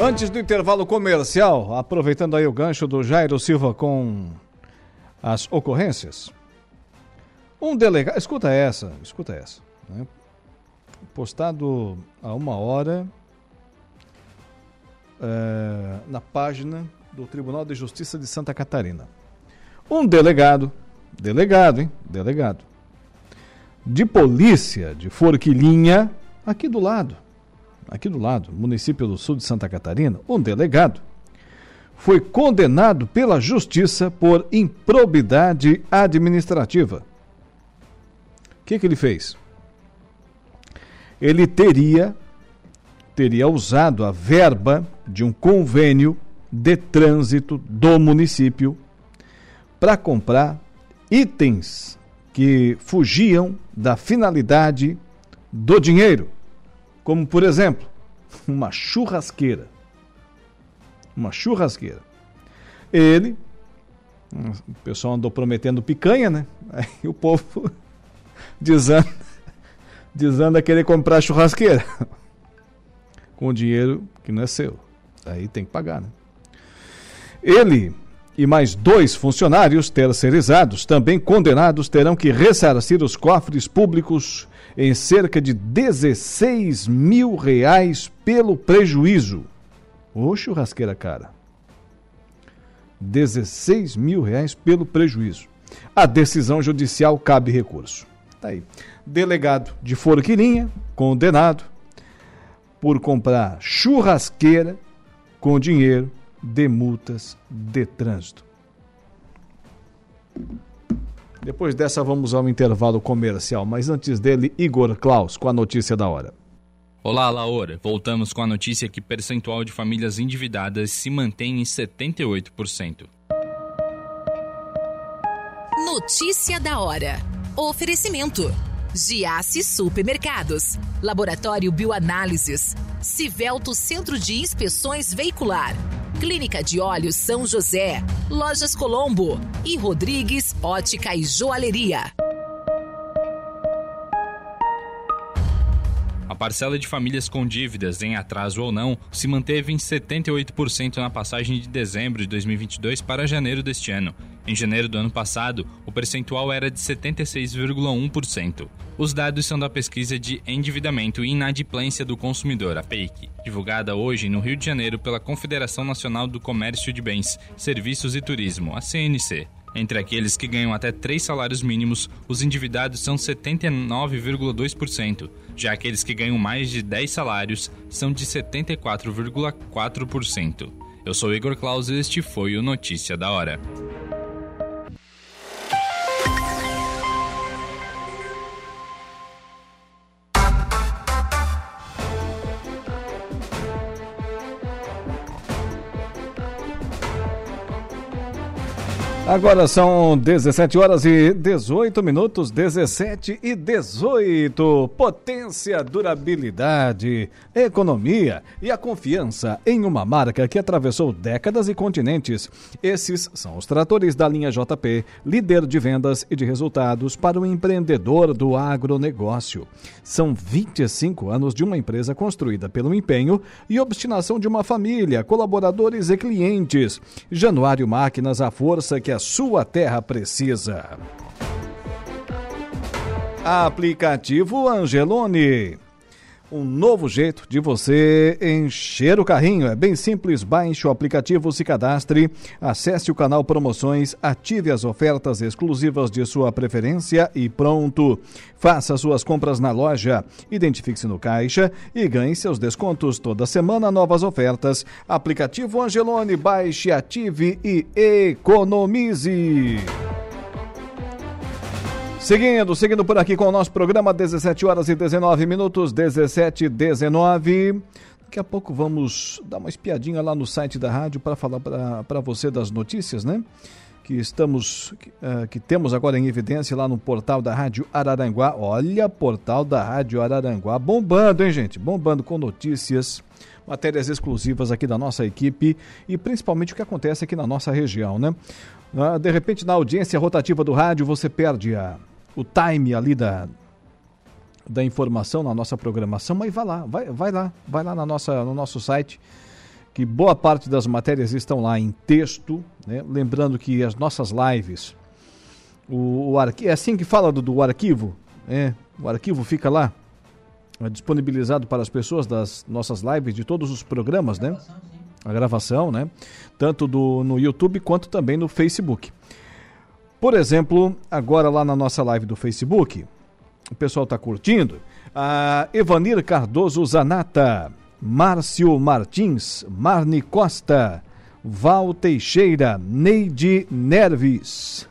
Antes do intervalo comercial, aproveitando aí o gancho do Jairo Silva com as ocorrências. Um delegado. Escuta essa, escuta essa. Né? Postado há uma hora é, na página do Tribunal de Justiça de Santa Catarina. Um delegado, delegado, hein? Delegado, de polícia de Forquilinha, aqui do lado, aqui do lado, município do sul de Santa Catarina, um delegado, foi condenado pela justiça por improbidade administrativa. O que, que ele fez? Ele teria teria usado a verba de um convênio de trânsito do município para comprar itens que fugiam da finalidade do dinheiro como por exemplo, uma churrasqueira. Uma churrasqueira. Ele, o pessoal andou prometendo picanha, né? Aí o povo desanda, desanda a querer comprar churrasqueira. Com dinheiro que não é seu. Aí tem que pagar, né? Ele e mais dois funcionários terceirizados, também condenados, terão que ressarcir os cofres públicos em cerca de 16 mil reais pelo prejuízo. Ô churrasqueira cara. 16 mil reais pelo prejuízo. A decisão judicial cabe recurso. Tá aí. Delegado de Forquilinha, condenado por comprar churrasqueira com dinheiro de multas de trânsito. Depois dessa, vamos ao intervalo comercial, mas antes dele, Igor Klaus com a notícia da hora. Olá, Laura. Voltamos com a notícia que percentual de famílias endividadas se mantém em 78%. Notícia da hora. Oferecimento. Giasse Supermercados. Laboratório Bioanálises. Civelto Centro de Inspeções Veicular. Clínica de Olhos São José, Lojas Colombo e Rodrigues Ótica e Joalheria. A parcela de famílias com dívidas, em atraso ou não, se manteve em 78% na passagem de dezembro de 2022 para janeiro deste ano. Em janeiro do ano passado, o percentual era de 76,1%. Os dados são da pesquisa de endividamento e inadimplência do consumidor, a PEIC, divulgada hoje no Rio de Janeiro pela Confederação Nacional do Comércio de Bens, Serviços e Turismo, a CNC. Entre aqueles que ganham até três salários mínimos, os endividados são 79,2%, já aqueles que ganham mais de 10 salários são de 74,4%. Eu sou Igor Claus e este foi o Notícia da Hora. Agora são 17 horas e 18 minutos, 17 e 18. Potência, durabilidade, economia e a confiança em uma marca que atravessou décadas e continentes. Esses são os tratores da linha JP, líder de vendas e de resultados para o empreendedor do agronegócio. São 25 anos de uma empresa construída pelo empenho e obstinação de uma família, colaboradores e clientes. Januário Máquinas, a força que a sua terra precisa. Aplicativo Angelone. Um novo jeito de você encher o carrinho. É bem simples. Baixe o aplicativo, se cadastre, acesse o canal Promoções, ative as ofertas exclusivas de sua preferência e pronto. Faça suas compras na loja, identifique-se no caixa e ganhe seus descontos. Toda semana, novas ofertas. Aplicativo Angelone, baixe, ative e economize. Seguindo, seguindo por aqui com o nosso programa, 17 horas e 19 minutos, 17 e 19. Daqui a pouco vamos dar uma espiadinha lá no site da rádio para falar para você das notícias, né? Que estamos, que, uh, que temos agora em evidência lá no portal da Rádio Araranguá. Olha, portal da Rádio Araranguá bombando, hein, gente? Bombando com notícias, matérias exclusivas aqui da nossa equipe e principalmente o que acontece aqui na nossa região, né? Uh, de repente, na audiência rotativa do rádio, você perde a o time ali da, da informação na nossa programação, mas vai lá, vai, vai lá, vai lá na nossa, no nosso site, que boa parte das matérias estão lá em texto, né? lembrando que as nossas lives, o, o arqui, é assim que fala do, do arquivo, é, o arquivo fica lá, é disponibilizado para as pessoas das nossas lives, de todos os programas, né? A gravação, né? Tanto do, no YouTube quanto também no Facebook. Por exemplo, agora lá na nossa live do Facebook, o pessoal está curtindo. A Evanir Cardoso Zanata, Márcio Martins, Marni Costa, Val Teixeira, Neide Nerves.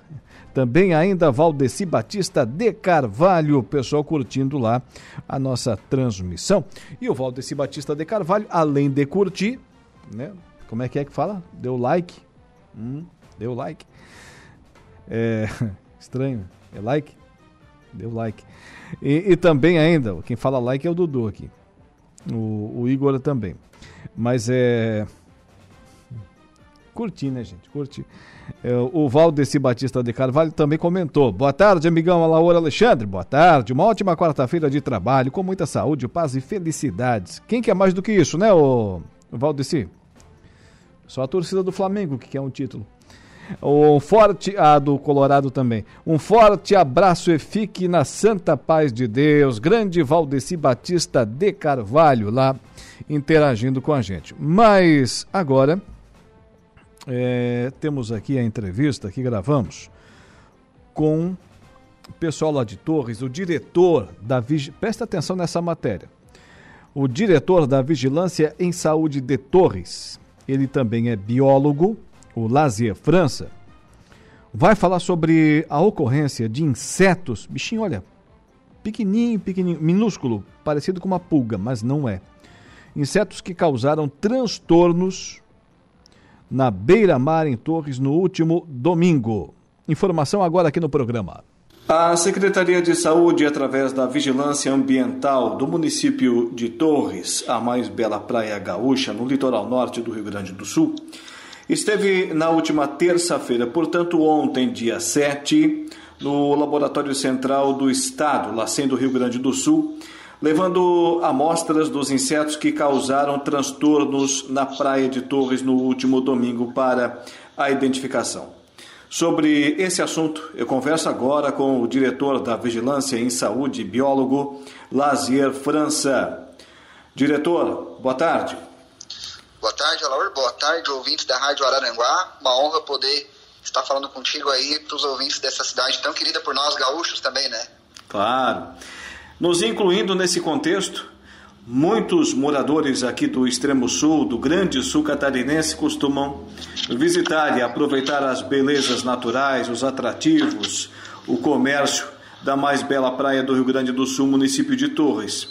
Também ainda Valdeci Batista de Carvalho, pessoal curtindo lá a nossa transmissão. E o Valdeci Batista de Carvalho, além de curtir, né? Como é que é que fala? Deu like. Hum, deu like. É, estranho. É like? Deu like. E, e, também ainda, quem fala like é o Dudu aqui. O, o Igor também. Mas é. Curti, né, gente? Curti. É, o Valdeci Batista de Carvalho também comentou. Boa tarde, amigão Alaor Alexandre. Boa tarde. Uma ótima quarta-feira de trabalho, com muita saúde, paz e felicidades. Quem quer mais do que isso, né, o Valdeci? Só a torcida do Flamengo que quer um título. Um forte. Ah, do Colorado também. Um forte abraço e fique na santa paz de Deus. Grande Valdeci Batista de Carvalho lá interagindo com a gente. Mas agora é, temos aqui a entrevista que gravamos com o pessoal lá de Torres, o diretor da. Presta atenção nessa matéria. O diretor da Vigilância em Saúde de Torres. Ele também é biólogo o Lazier França, vai falar sobre a ocorrência de insetos, bichinho, olha, pequenininho, pequenininho, minúsculo, parecido com uma pulga, mas não é. Insetos que causaram transtornos na beira-mar em Torres no último domingo. Informação agora aqui no programa. A Secretaria de Saúde, através da Vigilância Ambiental do município de Torres, a mais bela praia gaúcha no litoral norte do Rio Grande do Sul, Esteve na última terça-feira, portanto, ontem, dia 7, no Laboratório Central do Estado, lá sendo Rio Grande do Sul, levando amostras dos insetos que causaram transtornos na praia de Torres no último domingo para a identificação. Sobre esse assunto, eu converso agora com o diretor da Vigilância em Saúde, biólogo Lazier França. Diretor, boa tarde. Boa tarde, Alaor. Boa tarde, ouvintes da Rádio Araranguá. Uma honra poder estar falando contigo aí para os ouvintes dessa cidade tão querida por nós gaúchos também, né? Claro. Nos incluindo nesse contexto, muitos moradores aqui do extremo sul, do grande sul catarinense, costumam visitar e aproveitar as belezas naturais, os atrativos, o comércio da mais bela praia do Rio Grande do Sul, município de Torres.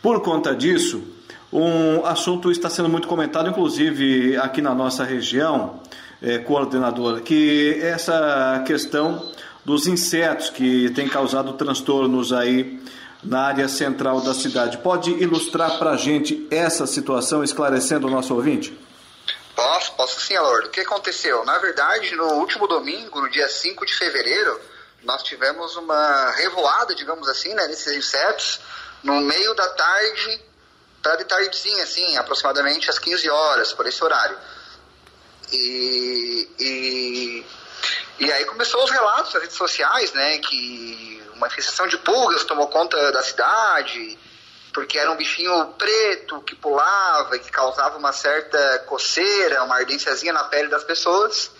Por conta disso, um assunto está sendo muito comentado, inclusive aqui na nossa região, é, coordenador, que essa questão dos insetos que tem causado transtornos aí na área central da cidade. Pode ilustrar para a gente essa situação, esclarecendo o nosso ouvinte? Posso, posso sim, Alor. O que aconteceu? Na verdade, no último domingo, no dia 5 de fevereiro, nós tivemos uma revoada, digamos assim, né, nesses insetos, no meio da tarde, para de tardezinha, assim, aproximadamente às 15 horas, por esse horário. E, e, e aí começou os relatos nas redes sociais, né, que uma infestação de pulgas tomou conta da cidade, porque era um bichinho preto que pulava e que causava uma certa coceira, uma ardênciazinha na pele das pessoas.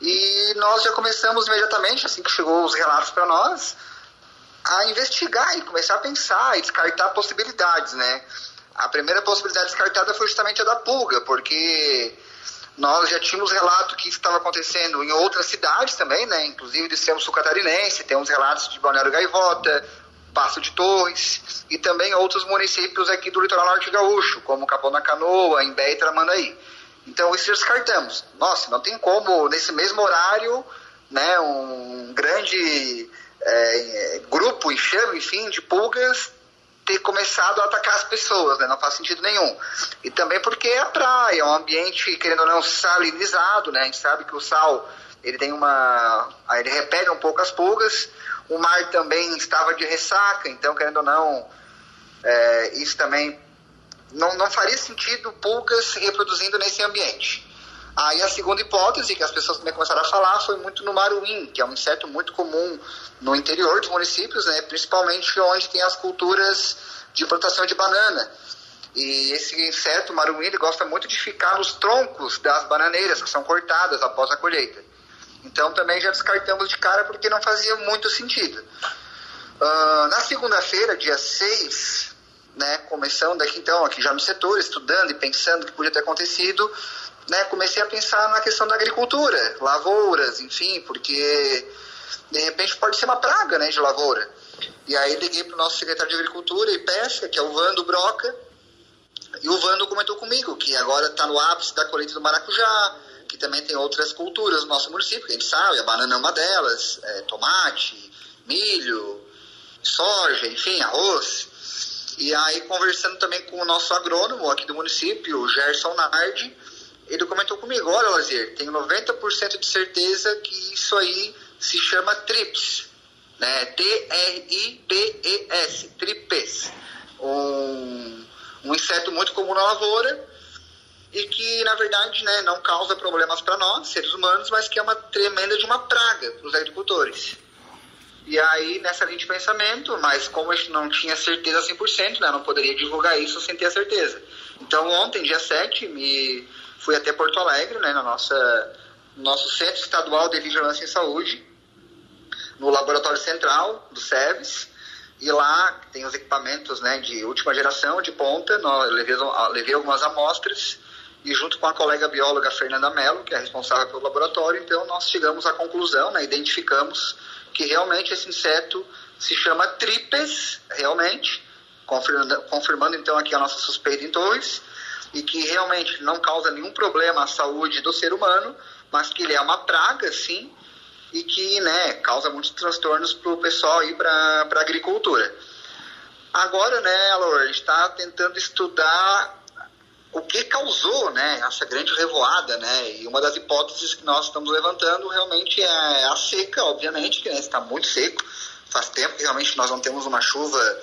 E nós já começamos imediatamente, assim que chegou os relatos para nós, a investigar e começar a pensar e descartar possibilidades, né? A primeira possibilidade descartada foi justamente a da pulga, porque nós já tínhamos relato que isso estava acontecendo em outras cidades também, né? Inclusive do sul catarinense, temos relatos de Balneário Gaivota, Passo de Torres e também outros municípios aqui do litoral norte gaúcho, como Capão da Canoa, Imbé e Tramandaí. Então isso descartamos. Nossa, não tem como nesse mesmo horário, né, um grande é, grupo, enxame, enfim, de pulgas ter começado a atacar as pessoas, né? Não faz sentido nenhum. E também porque é a praia, é um ambiente, querendo ou não, salinizado, né? A gente sabe que o sal, ele tem uma... ele repele um pouco as pulgas. O mar também estava de ressaca, então, querendo ou não, é, isso também não, não faria sentido pulgas se reproduzindo nesse ambiente. Aí a segunda hipótese que as pessoas também começaram a falar foi muito no maruim, que é um inseto muito comum no interior dos municípios, né, principalmente onde tem as culturas de plantação de banana. E esse inseto, maruim, ele gosta muito de ficar nos troncos das bananeiras que são cortadas após a colheita. Então também já descartamos de cara porque não fazia muito sentido. Uh, na segunda-feira, dia 6, né, começando aqui então, aqui já no setor, estudando e pensando o que podia ter acontecido, né, comecei a pensar na questão da agricultura, lavouras, enfim, porque de repente pode ser uma praga né, de lavoura. E aí liguei para o nosso secretário de Agricultura e Pesca, que é o Vando Broca, e o Vando comentou comigo que agora está no ápice da colheita do maracujá, que também tem outras culturas no nosso município, que a gente sabe, a banana é uma delas, é, tomate, milho, soja, enfim, arroz. E aí, conversando também com o nosso agrônomo aqui do município, o Gerson Nardi, ele comentou comigo, olha, Lazier, tenho 90% de certeza que isso aí se chama TRIPS, né? T-R-I-P-E-S, TRIPES. Um, um inseto muito comum na lavoura e que, na verdade, né, não causa problemas para nós, seres humanos, mas que é uma tremenda de uma praga para os agricultores. E aí, nessa linha de pensamento, mas como a gente não tinha certeza 100%, né, não poderia divulgar isso sem ter a certeza. Então, ontem, dia 7, me fui até Porto Alegre, né, na nossa nosso Centro Estadual de Vigilância em Saúde, no Laboratório Central do SEVES, e lá tem os equipamentos né, de última geração, de ponta, nós levei, levei algumas amostras, e junto com a colega bióloga Fernanda Mello, que é responsável pelo laboratório, então nós chegamos à conclusão, né, identificamos que realmente esse inseto se chama Tripes, realmente, confirmando, confirmando então aqui a nossa suspeita em Torres, e que realmente não causa nenhum problema à saúde do ser humano, mas que ele é uma praga, sim, e que né, causa muitos transtornos para o pessoal ir para a agricultura. Agora, né, Alor, a gente está tentando estudar o que causou né, essa grande revoada, né? E uma das hipóteses que nós estamos levantando realmente é a seca, obviamente, que né, está muito seco. Faz tempo que realmente nós não temos uma chuva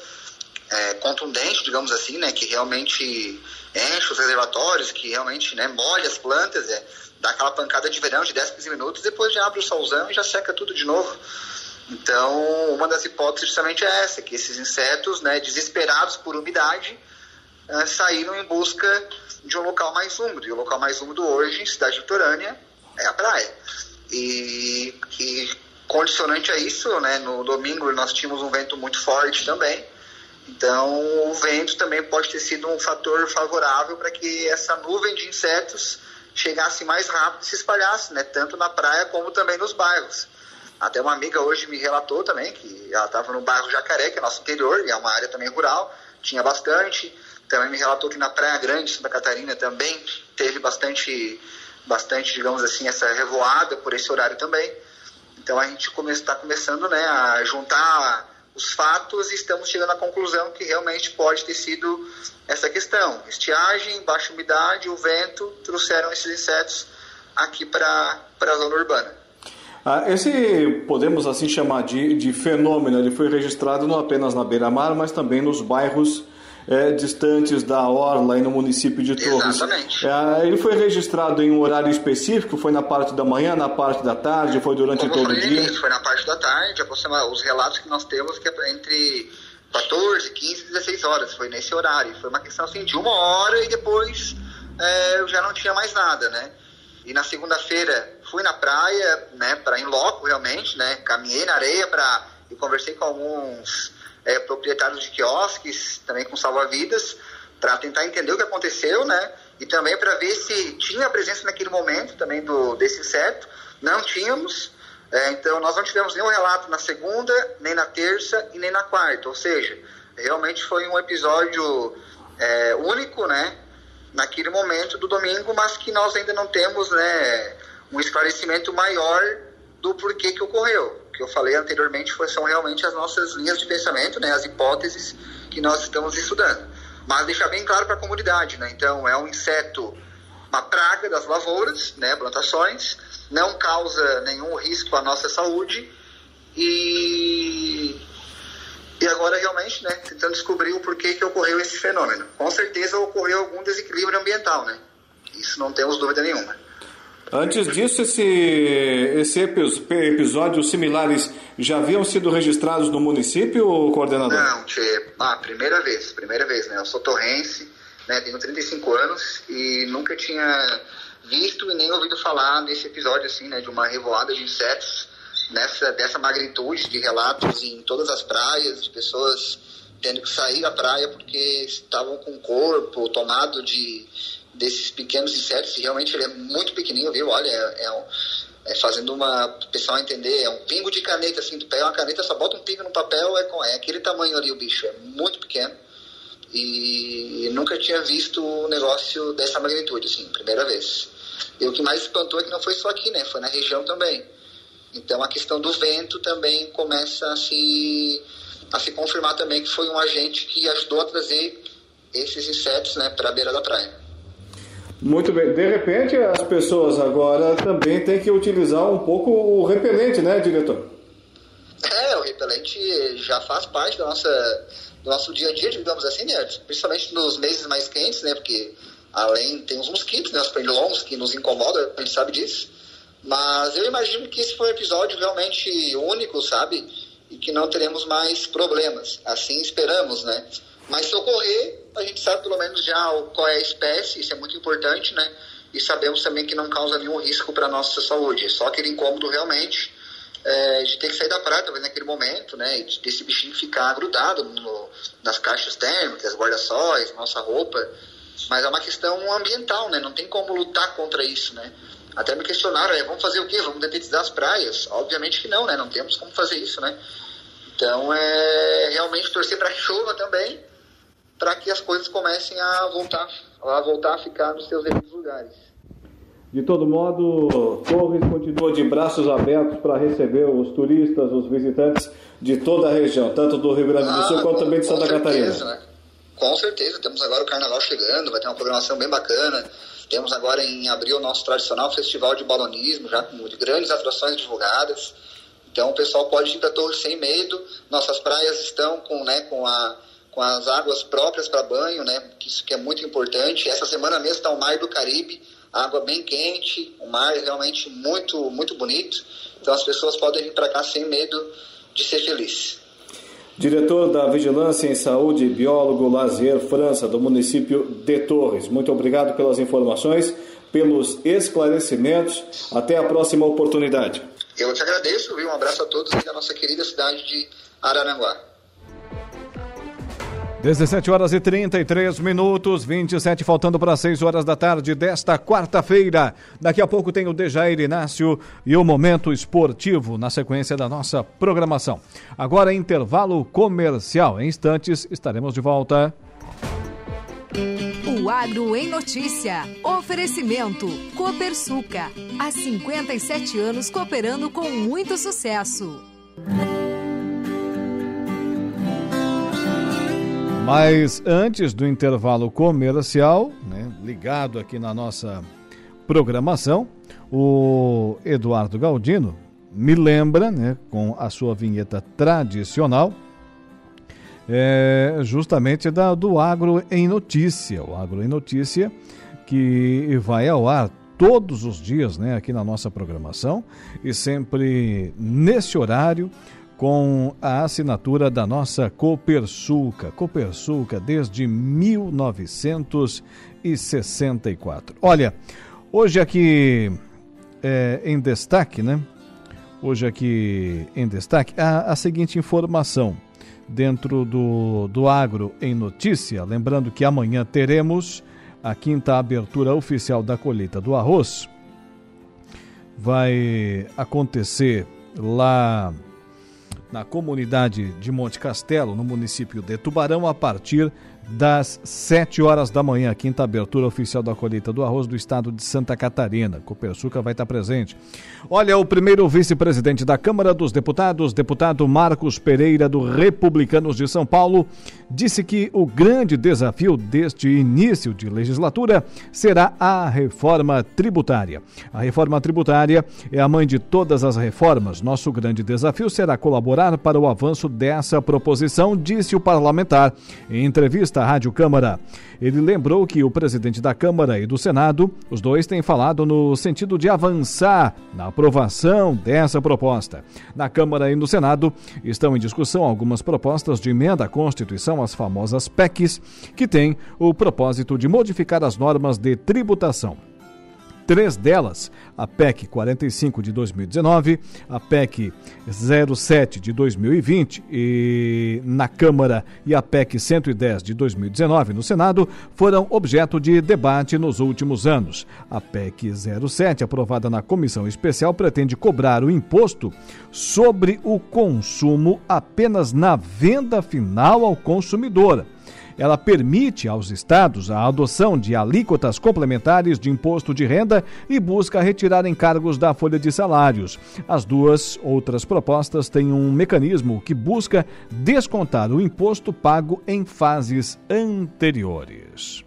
é, contundente, digamos assim, né, que realmente enche os reservatórios, que realmente né, molha as plantas, é, dá aquela pancada de verão de 10, 15 minutos, depois já abre o solzão e já seca tudo de novo. Então, uma das hipóteses justamente é essa, que esses insetos, né, desesperados por umidade, uh, saíram em busca de um local mais úmido. E o local mais úmido hoje, em cidade litorânea, é a praia. E, e condicionante a isso, né, no domingo nós tínhamos um vento muito forte também, então o vento também pode ter sido um fator favorável para que essa nuvem de insetos chegasse mais rápido e se espalhasse, né, tanto na praia como também nos bairros. Até uma amiga hoje me relatou também que ela estava no bairro Jacaré, que é nosso interior, e é uma área também rural, tinha bastante. Também me relatou que na Praia Grande, Santa Catarina, também teve bastante, bastante digamos assim, essa revoada por esse horário também. Então a gente está começando né, a juntar os fatos e estamos chegando à conclusão que realmente pode ter sido essa questão. Estiagem, baixa umidade, o vento trouxeram esses insetos aqui para a zona urbana. Ah, esse, podemos assim chamar de, de fenômeno, ele foi registrado não apenas na beira-mar, mas também nos bairros é, distantes da Orla, aí no município de Torres. Exatamente. É, ele foi registrado em um horário específico? Foi na parte da manhã, na parte da tarde? Foi durante Como todo o dia? Foi na parte da tarde. Os relatos que nós temos que é entre 14, 15 e 16 horas. Foi nesse horário. Foi uma questão assim de uma hora e depois é, eu já não tinha mais nada, né? E na segunda-feira fui na praia, né, para em loco realmente, né? Caminhei na areia para e conversei com alguns é, proprietários de quiosques, também com salva-vidas, para tentar entender o que aconteceu, né? E também para ver se tinha presença naquele momento também do desse inseto. Não tínhamos. É, então nós não tivemos nenhum relato na segunda, nem na terça e nem na quarta. Ou seja, realmente foi um episódio é, único, né? naquele momento do domingo, mas que nós ainda não temos né, um esclarecimento maior do porquê que ocorreu. Que eu falei anteriormente foi, são realmente as nossas linhas de pensamento, né, as hipóteses que nós estamos estudando. Mas deixar bem claro para a comunidade, né? Então, é um inseto, uma praga das lavouras, né, plantações, não causa nenhum risco à nossa saúde e e agora realmente, né, tentando descobrir o porquê que ocorreu esse fenômeno. Com certeza ocorreu algum desequilíbrio ambiental, né? Isso não temos dúvida nenhuma. Antes disso, esse, esse episódios similares já haviam sido registrados no município, coordenador? Não, tchê, ah, primeira vez, primeira vez, né? Eu sou torrense, né, tenho 35 anos e nunca tinha visto e nem ouvido falar nesse episódio, assim, né, de uma revoada de insetos nessa dessa magnitude de relatos em todas as praias, de pessoas tendo que sair da praia porque estavam com o corpo tomado de desses pequenos insetos, e realmente ele é muito pequenininho, viu? Olha, é, é, um, é fazendo uma pessoal entender, é um pingo de caneta assim, tu pega uma caneta, só bota um pingo no papel, é, é aquele tamanho ali o bicho, é muito pequeno. E nunca tinha visto um negócio dessa magnitude, assim, primeira vez. E o que mais espantou é que não foi só aqui, né? Foi na região também. Então a questão do vento também começa a se, a se confirmar também que foi um agente que ajudou a trazer esses insetos né, para a beira da praia. Muito bem. De repente, as pessoas agora também têm que utilizar um pouco o repelente, né, diretor? É, o repelente já faz parte da nossa, do nosso dia a dia, digamos assim, né? Principalmente nos meses mais quentes, né? Porque além tem os mosquitos, né? Os pernilongos que nos incomodam, a gente sabe disso. Mas eu imagino que esse foi um episódio realmente único, sabe? E que não teremos mais problemas. Assim esperamos, né? Mas se ocorrer, a gente sabe pelo menos já qual é a espécie, isso é muito importante, né? E sabemos também que não causa nenhum risco para a nossa saúde. Só aquele incômodo realmente é, de ter que sair da praia, talvez naquele momento, né? E de esse bichinho ficar grudado no, nas caixas térmicas, guarda-sóis, nossa roupa. Mas é uma questão ambiental, né? Não tem como lutar contra isso, né? Até me questionaram, é, vamos fazer o quê? Vamos detetizar as praias? Obviamente que não, né? Não temos como fazer isso, né? Então, é realmente torcer para que chova também, para que as coisas comecem a voltar, a voltar a ficar nos seus devidos lugares. De todo modo, Torres continua de braços abertos para receber os turistas, os visitantes de toda a região, tanto do Rio Grande do Sul ah, quanto também de Santa certeza, Catarina. Né? Com certeza, temos agora o Carnaval chegando, vai ter uma programação bem bacana. Temos agora em abril o nosso tradicional festival de balonismo, já com grandes atrações divulgadas. Então o pessoal pode ir para Torre sem medo. Nossas praias estão com, né, com, a, com as águas próprias para banho, né? Isso que é muito importante. Essa semana mesmo está o Mar do Caribe, água bem quente, o mar realmente muito, muito bonito. Então as pessoas podem vir para cá sem medo de ser feliz. Diretor da Vigilância em Saúde, biólogo Lazier França, do município de Torres. Muito obrigado pelas informações, pelos esclarecimentos. Até a próxima oportunidade. Eu te agradeço, viu? Um abraço a todos da nossa querida cidade de Araranguá. 17 horas e 33 minutos, 27 faltando para 6 horas da tarde desta quarta-feira. Daqui a pouco tem o Dejair Inácio e o Momento Esportivo na sequência da nossa programação. Agora intervalo comercial. Em instantes estaremos de volta. O Agro em Notícia. Oferecimento. Copersuca. Há 57 anos cooperando com muito sucesso. Mas antes do intervalo comercial, né, ligado aqui na nossa programação, o Eduardo Galdino me lembra, né, com a sua vinheta tradicional, é, justamente da, do Agro em Notícia. O Agro em Notícia que vai ao ar todos os dias né, aqui na nossa programação e sempre nesse horário com a assinatura da nossa Copersuca. Copersuca desde 1964. Olha, hoje aqui é, em destaque, né? Hoje aqui em destaque a, a seguinte informação dentro do, do Agro em Notícia. Lembrando que amanhã teremos a quinta abertura oficial da colheita do arroz. Vai acontecer lá na comunidade de Monte Castelo, no município de Tubarão, a partir das 7 horas da manhã, quinta abertura oficial da colheita do arroz do estado de Santa Catarina. Copersuca vai estar presente. Olha, o primeiro vice-presidente da Câmara dos Deputados, deputado Marcos Pereira, do Republicanos de São Paulo, disse que o grande desafio deste início de legislatura será a reforma tributária. A reforma tributária é a mãe de todas as reformas. Nosso grande desafio será colaborar para o avanço dessa proposição, disse o parlamentar em entrevista da Rádio Câmara. Ele lembrou que o presidente da Câmara e do Senado, os dois têm falado no sentido de avançar na aprovação dessa proposta. Na Câmara e no Senado estão em discussão algumas propostas de emenda à Constituição, as famosas PECs, que têm o propósito de modificar as normas de tributação. Três delas, a PEC 45 de 2019, a PEC 07 de 2020 e na Câmara e a PEC 110 de 2019 no Senado, foram objeto de debate nos últimos anos. A PEC 07, aprovada na comissão especial, pretende cobrar o imposto sobre o consumo apenas na venda final ao consumidor ela permite aos estados a adoção de alíquotas complementares de imposto de renda e busca retirar encargos da folha de salários. As duas outras propostas têm um mecanismo que busca descontar o imposto pago em fases anteriores.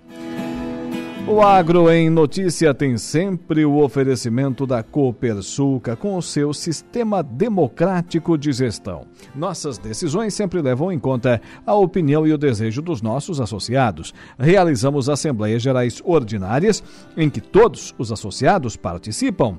O Agro em Notícia tem sempre o oferecimento da Copersuca com o seu sistema democrático de gestão. Nossas decisões sempre levam em conta a opinião e o desejo dos nossos associados. Realizamos assembleias gerais ordinárias em que todos os associados participam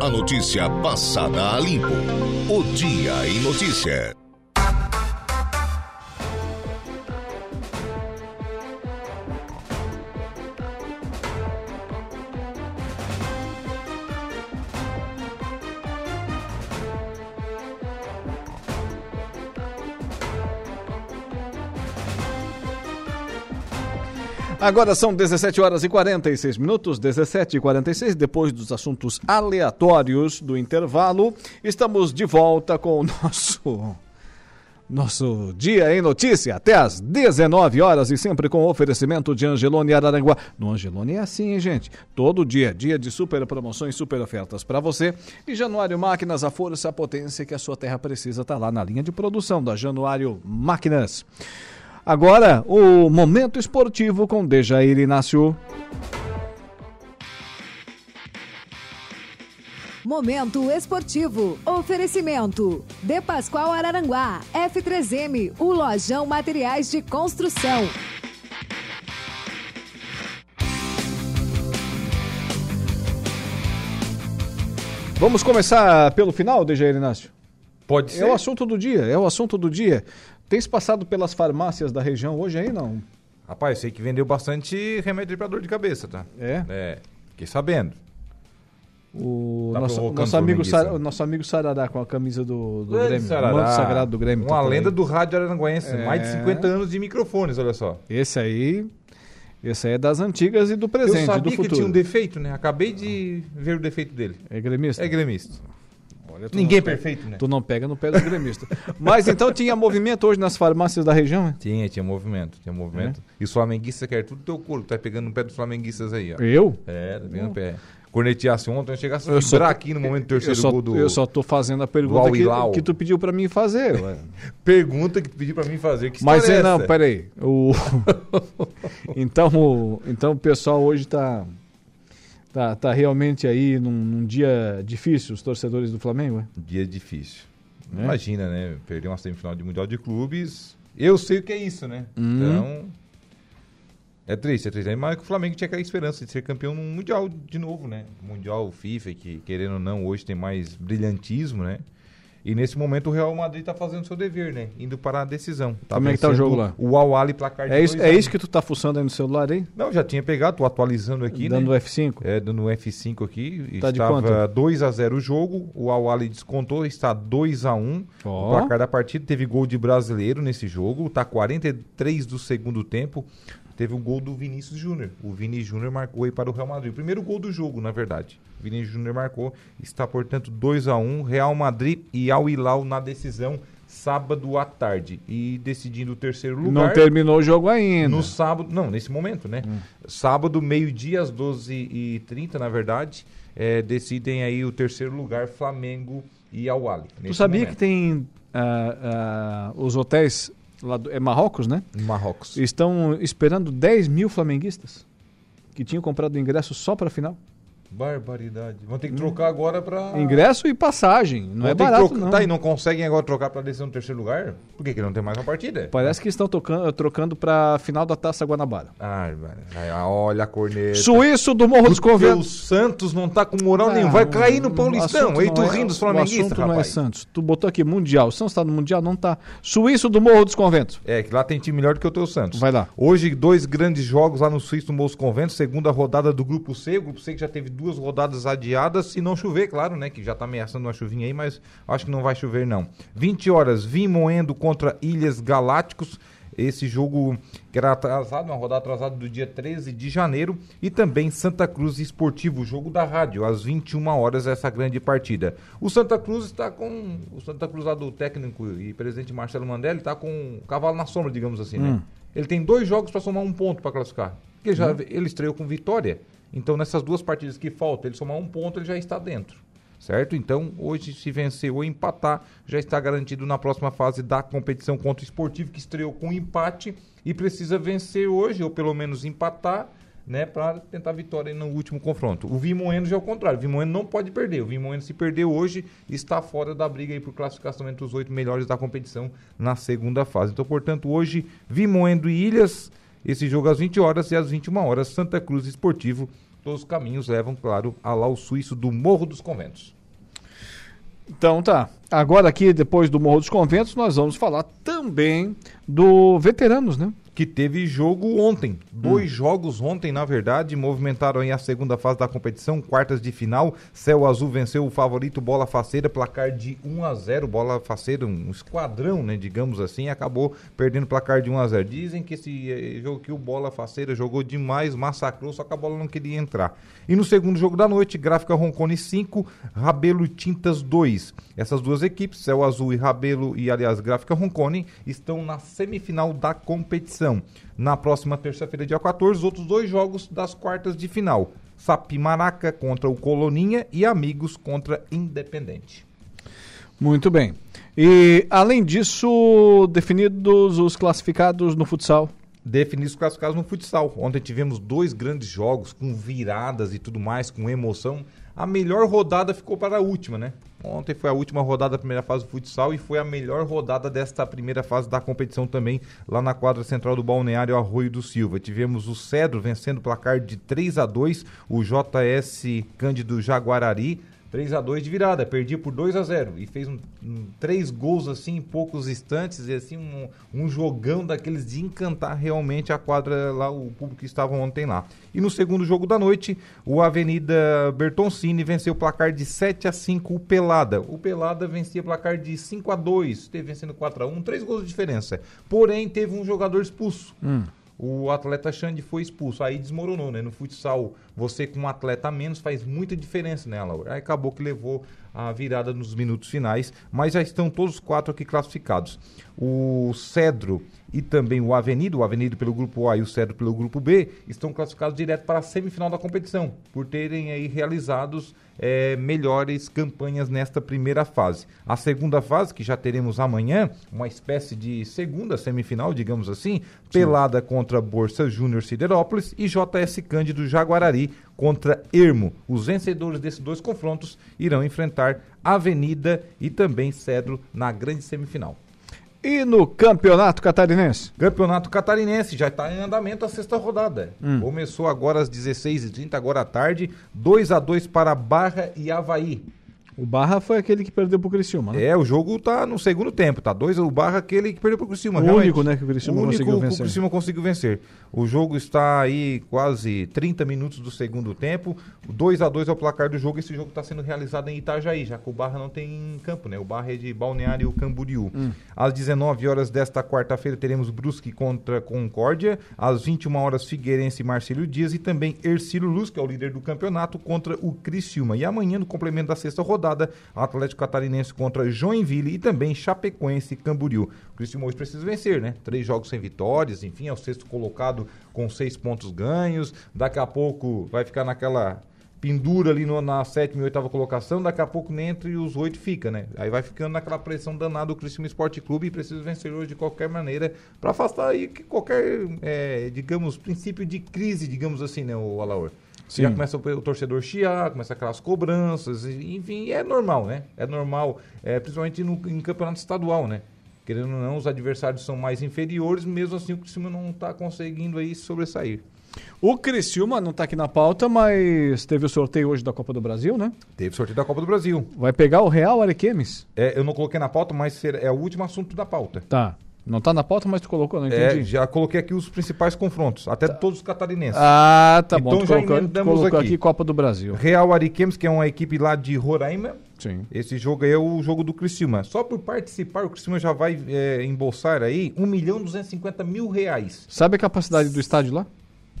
A notícia passada a limpo. O Dia em Notícia. Agora são 17 horas e 46 minutos, 17 e 46, depois dos assuntos aleatórios do intervalo, estamos de volta com o nosso Nosso Dia em Notícia, até às 19 horas e sempre com oferecimento de Angelone Araranguá. No Angelone é assim, hein, gente? Todo dia, dia de super promoções, super ofertas para você. E Januário Máquinas, a força, a potência que a sua terra precisa, tá lá na linha de produção da Januário Máquinas. Agora, o momento esportivo com Dejair Inácio. Momento esportivo. Oferecimento. De Pascoal Araranguá. F3M. O Lojão Materiais de Construção. Vamos começar pelo final, Dejair Inácio? Pode ser. É o assunto do dia, é o assunto do dia. Tens passado pelas farmácias da região hoje aí, não? Rapaz, sei que vendeu bastante remédio para dor de cabeça, tá? É? É, fiquei sabendo. O Tá nosso, nosso, amigo. Sar, nosso amigo Sarará com a camisa do, do Grêmio, Sarará, o manto sagrado do Grêmio. tá Uma aí. lenda do rádio aranguense. É. Mais de 50 anos de microfones, olha só. Esse aí, esse aí é das antigas e do presente, Eu sabia do que futuro. tinha um defeito, né? Acabei de ver o defeito dele. É gremista? É gremista. Olha, Ninguém é perfeito, né? Tu não pega no pé do gremista. Mas então tinha movimento hoje nas farmácias da região, né? Tinha, tinha movimento, tinha movimento. E os flamenguistas querem tudo teu couro, tá pegando no pé dos flamenguistas aí, ó. Eu? É, tá pegando no pé. Corneteasse ontem, eu chegasse a Eu só vibrar aqui no momento do Eu terceiro só, gol do... eu só tô fazendo a pergunta que, que tu pediu pra mim fazer. Pergunta que tu pediu pra mim fazer. Que Mas é, não, peraí. O... então, o... então o pessoal hoje tá, tá, tá realmente aí num, num dia difícil, os torcedores do Flamengo, é? Dia difícil. É? Imagina, né? Perder uma semifinal de Mundial de Clubes. Eu sei o que é isso, né? Hum. Então. É triste, é triste. Mas o Flamengo tinha aquela esperança de ser campeão no Mundial de novo, né? Mundial FIFA, que querendo ou não, hoje tem mais brilhantismo, né? E nesse momento o Real Madrid tá fazendo seu dever, né? Indo para a decisão. Tá Como é que tá o jogo lá? O Al-Ali placar de É isso, 2 a é 1. isso que tu tá fuçando aí no celular aí? Não, já tinha pegado, tô atualizando aqui, Dando né? F5? É, dando F5 aqui. Tá de Estava quanto? 2 a 0 o jogo, o Al-Ali descontou, está 2 a 1 Ó. O placar da partida teve gol de brasileiro nesse jogo, tá 43 do segundo tempo. Teve um gol do Vinícius Júnior. O Vini Júnior marcou aí para o Real Madrid. O primeiro gol do jogo, na verdade. O Vini Júnior marcou. Está, portanto, 2 a 1 Real Madrid e Al Hilal na decisão sábado à tarde. E decidindo o terceiro lugar. Não terminou o jogo ainda. No sábado, não, nesse momento, né? Sábado, meio-dia, às 12h30, na verdade, é, decidem aí o terceiro lugar, Flamengo e Al-Ali. Tu sabia que tem ah, ah, os hotéis do, é Marrocos, né? Marrocos. Estão esperando 10 mil flamenguistas que tinham comprado ingresso só para final. Barbaridade. Vão ter que trocar agora pra. Ingresso e passagem, não Vão é barato trocar- não. Tá, e não conseguem agora trocar pra decisão do terceiro lugar? Por que, que não tem mais uma partida? Parece que estão tocando, trocando para final da Taça Guanabara. Ai, mano. Ai, ah, olha a corneta. Suíço do Morro dos Conventos. O Santos não tá com moral Ah, nenhum. Vai cair no Paulistão. Aí tu é- rindo dos flamenguistas, assunto não é rapaz. Santos. Tu botou aqui Mundial. O Santos está no Mundial? Não tá. Suíço do Morro dos Conventos. É, que lá tem time melhor do que o teu Santos. Vai lá. Hoje, dois grandes jogos lá no Suíço, no Moço Convento. Segunda rodada do Grupo C. O Grupo C que já teve duas rodadas adiadas. Se não chover, claro, né? Que já tá ameaçando uma chuvinha aí, mas acho que não vai chover, não. 20 horas, Vimoendo contra Ilhas Galácticos. Esse jogo que era atrasado, uma rodada atrasada do dia 13 de janeiro. E também Santa Cruz Esportivo, jogo da rádio, às 21 horas, essa grande partida. O Santa Cruz está com. O Santa Cruz lá do técnico e presidente Marcelo Mandelli está com o cavalo na sombra, digamos assim, né? Hum. Ele tem dois jogos para somar um ponto para classificar. Porque já, ele estreou com vitória. Então, nessas duas partidas que faltam, ele somar um ponto, ele já está dentro. Certo? Então, hoje, se vencer ou empatar, já está garantido na próxima fase da competição contra o esportivo, que estreou com empate e precisa vencer hoje, ou pelo menos empatar, né, para tentar vitória no último confronto. O Vimoendo já é o contrário. O Vimoendo não pode perder. O Vimoendo, se perder hoje, está fora da briga aí por classificação entre os oito melhores da competição na segunda fase. Então, portanto, hoje, Vimoendo e Ilhas, esse jogo às 20 horas e às 21 horas, Santa Cruz Esportivo. Todos os caminhos levam, claro, a lá o suíço do Morro dos Conventos. Então tá. Agora aqui, depois do Morro dos Conventos, nós vamos falar também do Veteranos, né? Que teve jogo ontem. Dois jogos ontem, na verdade, movimentaram aí a segunda fase da competição, quartas de final. Céu Azul venceu o favorito Bola Faceira, placar de 1 a 0 Bola Faceira, um esquadrão, né, digamos assim, acabou perdendo placar de 1 a 0 Dizem que esse eh, jogo que o Bola Faceira jogou demais, massacrou, só que a bola não queria entrar. E no segundo jogo da noite, Gráfica Roncone 5, Rabelo Tintas 2. Essas duas equipes, Céu Azul e Rabelo, e aliás, Gráfica Roncone, estão na semifinal da competição. Na próxima terça-feira, dia 14, os outros dois jogos das quartas de final. Sapimaraca contra o Coloninha e Amigos contra Independente. Muito bem. E, além disso, definidos os classificados no futsal? Definidos os classificados no futsal. Ontem tivemos dois grandes jogos com viradas e tudo mais, com emoção. A melhor rodada ficou para a última, né? Ontem foi a última rodada da primeira fase do futsal e foi a melhor rodada desta primeira fase da competição também, lá na quadra central do Balneário Arroio do Silva. Tivemos o Cedro vencendo o placar de 3 a 2 o JS Cândido Jaguarari 3 a 2 de virada, perdia por 2 a 0 e fez um, um, três gols assim em poucos instantes e assim um, um, jogão daqueles de encantar realmente a quadra lá o público que estava ontem lá. E no segundo jogo da noite, o Avenida Bertoncini venceu o placar de 7 a 5 o Pelada. O Pelada vencia o placar de 5 a 2, teve vencendo 4 a 1, três gols de diferença. Porém teve um jogador expulso. Hum o atleta Xande foi expulso. Aí desmoronou, né? No futsal, você com um atleta a menos faz muita diferença, né, Laura? Aí acabou que levou a virada nos minutos finais, mas já estão todos os quatro aqui classificados. O Cedro e também o Avenido, o Avenido pelo grupo A e o Cedro pelo grupo B, estão classificados direto para a semifinal da competição, por terem aí realizados é, melhores campanhas nesta primeira fase. A segunda fase, que já teremos amanhã, uma espécie de segunda semifinal, digamos assim, Sim. pelada contra Bolsa Júnior Siderópolis e JS Cândido Jaguarari contra Ermo. Os vencedores desses dois confrontos irão enfrentar Avenida e também Cedro na grande semifinal. E no Campeonato Catarinense? Campeonato Catarinense, já está em andamento a sexta rodada. Hum. Começou agora às 16h30, agora à tarde. 2 a 2 para Barra e Havaí. O Barra foi aquele que perdeu pro Criciúma, né? É, o jogo tá no segundo tempo, tá? Dois, o Barra aquele que perdeu pro Criciúma. O realmente. único, né, que o Criciúma o único conseguiu vencer. o Criciúma conseguiu vencer. O jogo está aí quase 30 minutos do segundo tempo. 2 a 2 é o placar do jogo. Esse jogo está sendo realizado em Itajaí, já que o Barra não tem campo, né? O Barra é de Balneário Camboriú. Hum. Às 19 horas desta quarta-feira teremos Brusque contra Concórdia. Às 21 horas Figueirense e Marcelo Dias e também Ercílio Luz, que é o líder do campeonato, contra o Criciúma. E amanhã, no complemento da sexta rodada, rodada, Atlético Catarinense contra Joinville e também Chapecoense e Camboriú. O Cristiano hoje precisa vencer, né? Três jogos sem vitórias, enfim, é o sexto colocado com seis pontos ganhos. Daqui a pouco vai ficar naquela pendura ali no, na sétima e oitava colocação, daqui a pouco nem entre os oito fica, né? Aí vai ficando naquela pressão danada o Cristiano Esporte Clube e precisa vencer hoje de qualquer maneira para afastar aí qualquer, é, digamos, princípio de crise, digamos assim, né, o Alaor. Sim. Já começa o, torcedor chiar, começa aquelas cobranças, enfim, é normal, né? É normal, é, principalmente no, em campeonato estadual, né? Querendo ou não, os adversários são mais inferiores, mesmo assim o Criciúma não está conseguindo aí sobressair. O Criciúma não está aqui na pauta, mas teve o sorteio hoje da Copa do Brasil, né? Teve sorteio da Copa do Brasil. Vai pegar o Real Ariquemes? É, eu não coloquei na pauta, mas é o último assunto da pauta. Tá. Não está na pauta, mas tu colocou, não é, entendi. É, já coloquei aqui os principais confrontos, até tá. todos os catarinenses. Ah, tá bom. Então já colocou aqui. aqui Copa do Brasil. Real Ariquemes, que é uma equipe lá de Roraima. Sim. Esse jogo aí é o jogo do Criciúma. Só por participar, o Criciúma já vai é, embolsar aí 1 milhão 250 mil reais. Sabe a capacidade do estádio lá?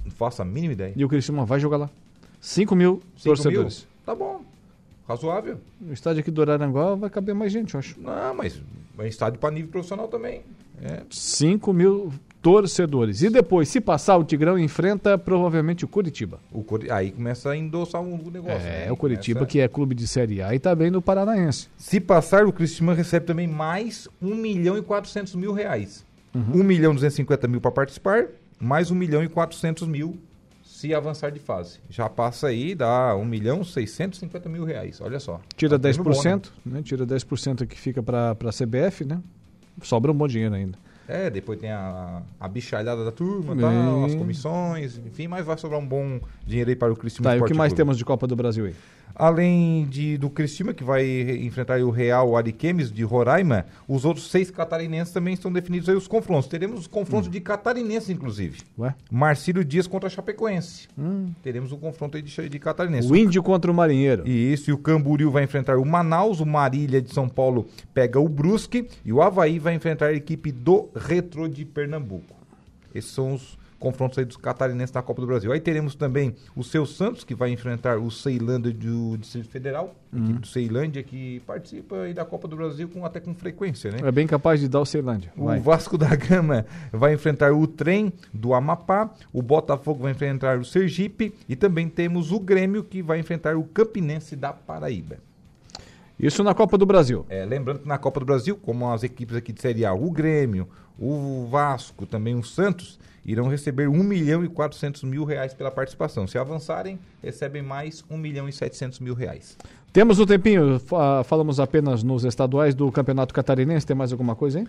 Não faço a mínima ideia. E o Criciúma vai jogar lá. 5 mil 5 torcedores. Mil? Tá bom. Razoável. O estádio aqui do Araranguá vai caber mais gente, eu acho. Não, mas é estádio para nível profissional também. É. 5 mil torcedores. E depois, se passar, o Tigrão enfrenta provavelmente o Curitiba. O Curi... Aí começa a endossar um negócio. É, né? o Curitiba, começa... que é clube de Série A e também no Paranaense. Se passar, o Cristiano recebe também mais 1 milhão e 400 mil reais. Uhum. 1 milhão e 250 mil para participar, mais 1 milhão e 400 mil se avançar de fase. Já passa aí, dá 1 milhão e 650 mil reais, olha só. Tira tá 10%, bom, né? né? Tira 10% que fica para a CBF, né? Sobra um bom dinheiro ainda. É, depois tem a, a bichalhada da turma, tal, as comissões, enfim, mas vai sobrar um bom dinheiro aí para o Cristiano Tá, e o que mais Clube. temos de Copa do Brasil aí? Além de, do Cristina, que vai enfrentar o Real Ariquemes de Roraima, os outros seis catarinenses também estão definidos aí os confrontos. Teremos os confrontos hum. de catarinenses, inclusive. Ué? Marcílio Dias contra Chapecoense. Hum. Teremos um confronto aí de, de catarinenses. O Índio contra o Marinheiro. Isso, e o Camboriú vai enfrentar o Manaus, o Marília de São Paulo pega o Brusque e o Havaí vai enfrentar a equipe do Retro de Pernambuco. Esses são os confrontos aí dos catarinenses na Copa do Brasil. Aí teremos também o Seu Santos, que vai enfrentar o Ceilândia do Distrito Federal, uhum. equipe do Ceilândia, que participa aí da Copa do Brasil com, até com frequência, né? É bem capaz de dar o Ceilândia. Vai. O Vasco da Gama vai enfrentar o Trem do Amapá, o Botafogo vai enfrentar o Sergipe e também temos o Grêmio, que vai enfrentar o Campinense da Paraíba. Isso na Copa do Brasil. É, lembrando que na Copa do Brasil, como as equipes aqui de Série A, o Grêmio, o Vasco, também o Santos, irão receber 1 milhão e 400 mil reais pela participação. Se avançarem, recebem mais 1 milhão e 700 mil reais. Temos um tempinho, falamos apenas nos estaduais do Campeonato Catarinense, tem mais alguma coisa, hein?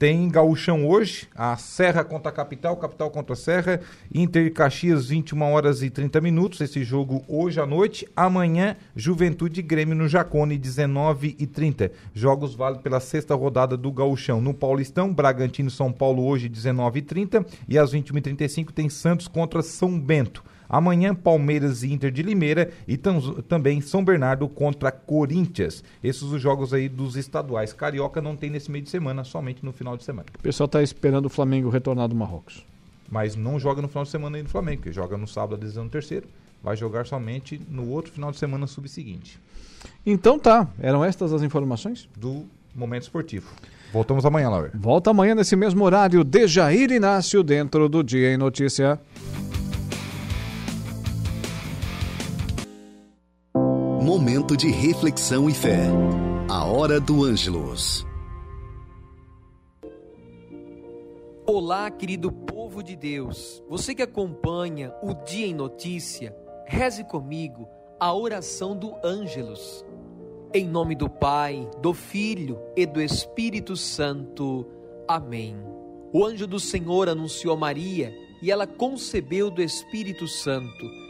Tem gauchão hoje, a Serra contra a Capital, Capital contra a Serra, Inter e Caxias, 21 horas e 30 minutos, esse jogo hoje à noite. Amanhã, Juventude e Grêmio no Jacone, 19 e 30. Jogos válidos pela sexta rodada do gauchão. No Paulistão, Bragantino São Paulo hoje, 19 e 30. E às 21 e 35 tem Santos contra São Bento. Amanhã, Palmeiras e Inter de Limeira e também São Bernardo contra Corinthians. Esses os jogos aí dos estaduais. Carioca não tem nesse meio de semana, somente no final de semana. O pessoal está esperando o Flamengo retornar do Marrocos. Mas não joga no final de semana aí no Flamengo, porque joga no sábado, a decisão terceiro. Vai jogar somente no outro final de semana subseguinte. Então tá, eram estas as informações? Do Momento Esportivo. Voltamos amanhã, Laura. Volta amanhã nesse mesmo horário, Dejair Inácio, dentro do Dia em Notícia. Momento de reflexão e fé. A hora do Ângelos. Olá, querido povo de Deus. Você que acompanha o Dia em Notícia, reze comigo a oração do Ângelos. Em nome do Pai, do Filho e do Espírito Santo. Amém. O anjo do Senhor anunciou a Maria e ela concebeu do Espírito Santo.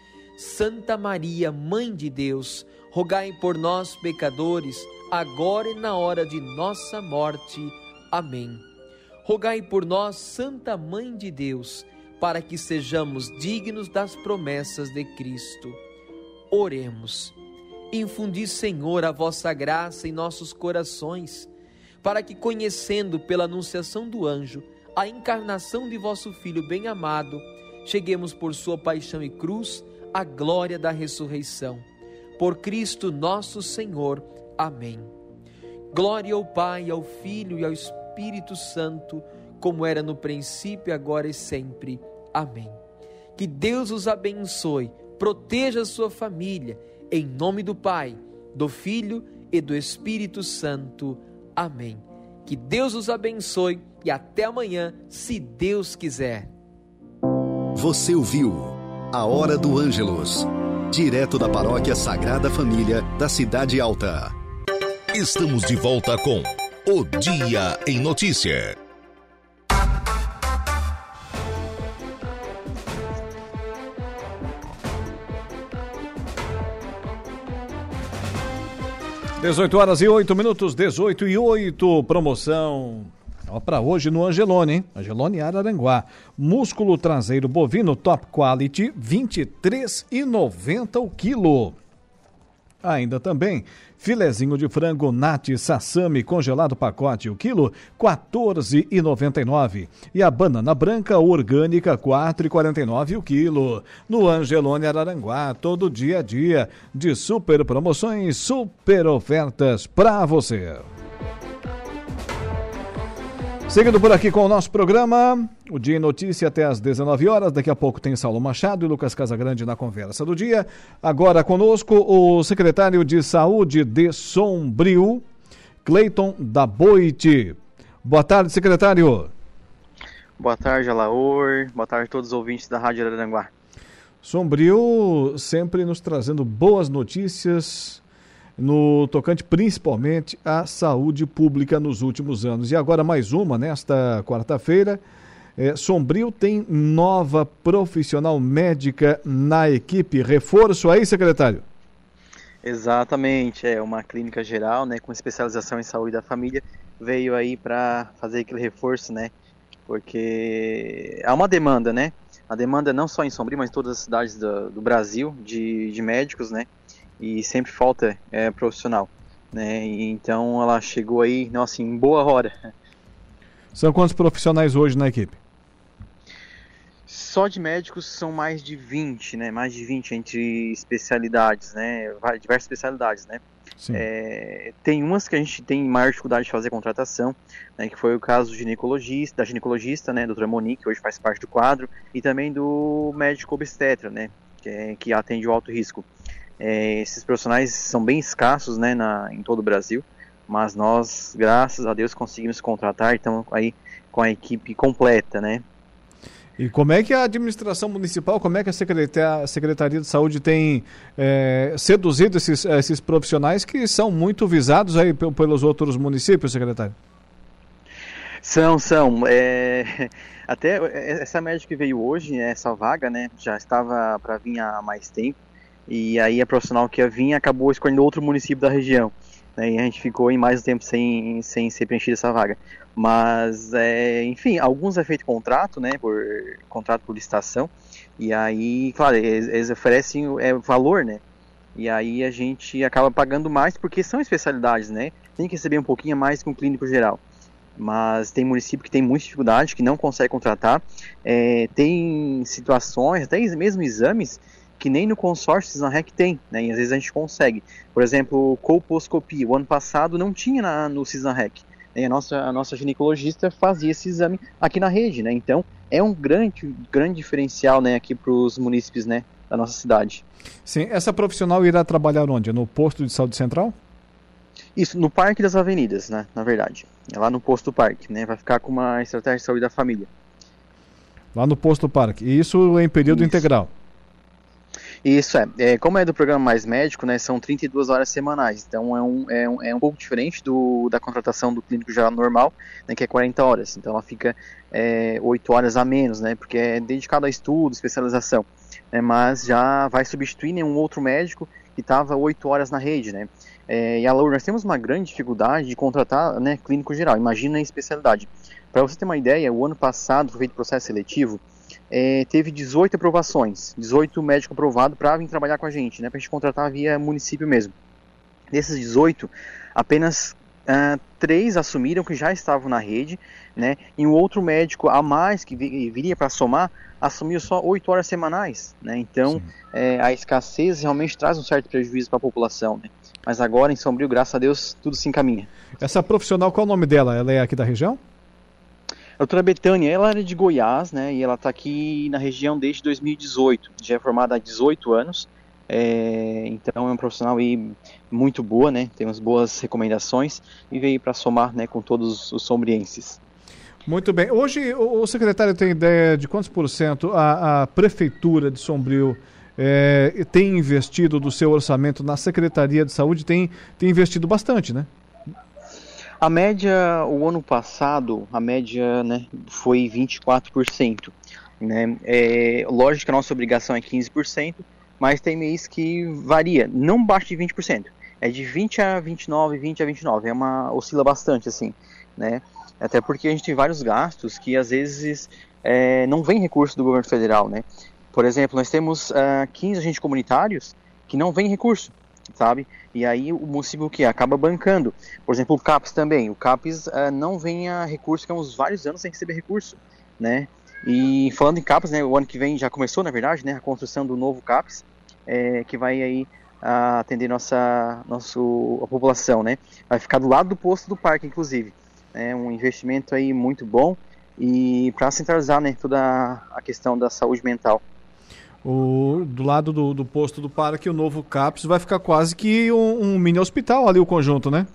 Santa Maria, Mãe de Deus, rogai por nós, pecadores, agora e na hora de nossa morte. Amém. Rogai por nós, Santa Mãe de Deus, para que sejamos dignos das promessas de Cristo. Oremos. Infundi, Senhor, a vossa graça em nossos corações, para que, conhecendo pela anunciação do anjo a encarnação de vosso Filho bem-amado, cheguemos por sua paixão e cruz a glória da ressurreição. Por Cristo nosso Senhor. Amém. Glória ao Pai, ao Filho e ao Espírito Santo, como era no princípio, agora e sempre. Amém. Que Deus os abençoe, proteja a sua família, em nome do Pai, do Filho e do Espírito Santo. Amém. Que Deus os abençoe e até amanhã, se Deus quiser. Você ouviu? A Hora do Ângelos. Direto da Paróquia Sagrada Família, da Cidade Alta. Estamos de volta com O Dia em Notícia. Dezoito horas e oito minutos, dezoito e oito, promoção para hoje no Angelone, hein? Angelone Araranguá. Músculo traseiro bovino top quality, 23,90 o quilo. Ainda também, filezinho de frango nati sassami congelado pacote o quilo, 14,99. E a banana branca orgânica, 4,49 o quilo. No Angelone Araranguá, todo dia a dia de super promoções, super ofertas para você. Seguindo por aqui com o nosso programa, o Dia em Notícia até às 19 horas. Daqui a pouco tem Saulo Machado e Lucas Casagrande na conversa do dia. Agora conosco o secretário de Saúde de Sombrio, Cleiton da Boite. Boa tarde, secretário. Boa tarde, Alaor. Boa tarde a todos os ouvintes da Rádio Araranguá. Sombrio sempre nos trazendo boas notícias no tocante principalmente à saúde pública nos últimos anos. E agora mais uma, nesta quarta-feira. É, Sombrio tem nova profissional médica na equipe. Reforço aí, secretário? Exatamente, é uma clínica geral, né, com especialização em saúde da família, veio aí para fazer aquele reforço, né, porque há uma demanda, né, a demanda não só em Sombrio, mas em todas as cidades do, do Brasil de, de médicos, né, e sempre falta é, profissional. Né? E, então ela chegou aí, nossa, em boa hora. São quantos profissionais hoje na equipe? Só de médicos são mais de 20, né? Mais de 20 entre especialidades, né? Diversas especialidades, né? É, tem umas que a gente tem maior dificuldade de fazer contratação, né, que foi o caso do ginecologista, da ginecologista, né, doutora Monique, que hoje faz parte do quadro, e também do médico obstetra, né, que, é, que atende o alto risco. É, esses profissionais são bem escassos né, na, em todo o Brasil, mas nós, graças a Deus, conseguimos contratar, então aí com a equipe completa, né? E como é que a administração municipal, como é que a Secretaria, a Secretaria de Saúde tem é, seduzido esses, esses profissionais que são muito visados aí pelos outros municípios, secretário? São, são. É, até essa médica que veio hoje, essa vaga, né, já estava para vir há mais tempo. E aí a profissional que ia vir acabou escolhendo outro município da região. Né, e a gente ficou em mais tempo sem, sem ser preenchida essa vaga. Mas, é, enfim, alguns é feito contrato, né, por contrato por licitação. E aí, claro, eles, eles oferecem é, valor, né? E aí a gente acaba pagando mais porque são especialidades, né? Tem que receber um pouquinho mais que um clínico geral. Mas tem município que tem muita dificuldade, que não consegue contratar. É, tem situações, até mesmo exames, que nem no consórcio Cisnarrec tem, né? E às vezes a gente consegue. Por exemplo, colposcopia. O ano passado não tinha na, no Cisnarrec. Né? A nossa, a nossa ginecologista fazia esse exame aqui na rede, né? Então é um grande, grande diferencial, né? Aqui para os munícipes, né? Da nossa cidade. Sim, essa profissional irá trabalhar onde? No posto de saúde central? Isso, no Parque das Avenidas, né? Na verdade. É lá no posto do parque, né? Vai ficar com uma estratégia de saúde da família. Lá no posto do parque. E isso em período isso. integral? Isso é, é, como é do programa Mais Médico, né, são 32 horas semanais, então é um, é um, é um pouco diferente do, da contratação do clínico já normal, né, que é 40 horas, então ela fica é, 8 horas a menos, né, porque é dedicado a estudo, especialização, né, mas já vai substituir nenhum outro médico que estava 8 horas na rede, né. É, e a nós temos uma grande dificuldade de contratar né, clínico geral, imagina a especialidade. Para você ter uma ideia, o ano passado foi feito processo seletivo, é, teve 18 aprovações, 18 médicos aprovados para vir trabalhar com a gente, né, para a gente contratar via município mesmo. Desses 18, apenas uh, três assumiram que já estavam na rede, né, e um outro médico a mais que viria para somar assumiu só 8 horas semanais, né, então é, a escassez realmente traz um certo prejuízo para a população, né, mas agora em Sombrio, graças a Deus, tudo se encaminha. Essa profissional, qual é o nome dela? Ela é aqui da região? A doutora Betânia, ela era de Goiás, né, e ela está aqui na região desde 2018, já é formada há 18 anos, é, então é uma profissional aí muito boa, né, temos boas recomendações e veio para somar, né, com todos os sombrienses. Muito bem. Hoje o, secretário tem ideia de quantos por cento a, a prefeitura de Sombrio é, tem investido do seu orçamento na Secretaria de Saúde? Tem, tem investido bastante, né? A média, o ano passado, a média né, foi 24%. Né? É, lógico que a nossa obrigação é 15%, mas tem mês que varia, não baixa de 20%. É de 20 a 29, 20 a 29, é uma oscila bastante assim, né? Até porque a gente tem vários gastos que às vezes é, não vem recurso do governo federal, né? Por exemplo, nós temos uh, 15 agentes comunitários que não vem recurso. Sabe? E aí o município que acaba bancando. Por exemplo, o CAPES também. O CAPES uh, não vem a recurso, que há uns vários anos sem receber recurso, né? E falando em CAPES, né, o ano que vem já começou, na verdade, né, a construção do novo CAPES, é, que vai aí uh, atender nossa, nosso, a população, né? Vai ficar do lado do posto do parque, inclusive. É um investimento aí muito bom e para centralizar, né, toda a questão da saúde mental o, do lado do, do posto do parque, o novo CAPS vai ficar quase que um, um mini hospital ali, o conjunto, né?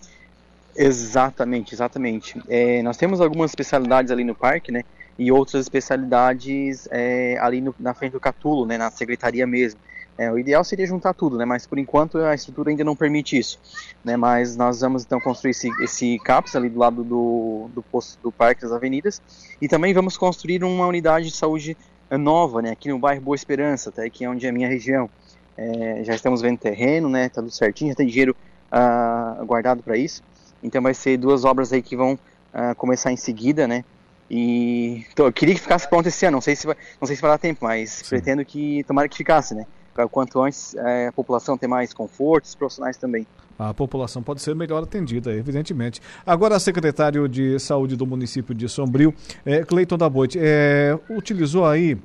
Exatamente, exatamente. É, nós temos algumas especialidades ali no parque, né? E outras especialidades é, ali no, na frente do Catulo, né? Na secretaria mesmo. É, o ideal seria juntar tudo, né? Mas por enquanto a estrutura ainda não permite isso, né? Mas nós vamos então construir esse, esse CAPS ali do lado do, do posto do Parque das Avenidas e também vamos construir uma unidade de saúde nova, né, aqui no bairro Boa Esperança, tá, que é onde é a minha região. É, já estamos vendo terreno, né, tá tudo certinho, já tem dinheiro uh, guardado para isso. Então vai ser duas obras aí que vão uh, começar em seguida, né. E tô, eu queria que ficasse pronto esse ano, não sei se vai, não sei se vai dar tempo, mas Sim. pretendo que tomara que ficasse, né, quanto antes é, a população ter mais conforto, os profissionais também a população pode ser melhor atendida, evidentemente. Agora, secretário de Saúde do município de Sombrio, é, Cleiton da Boite, é, utilizou aí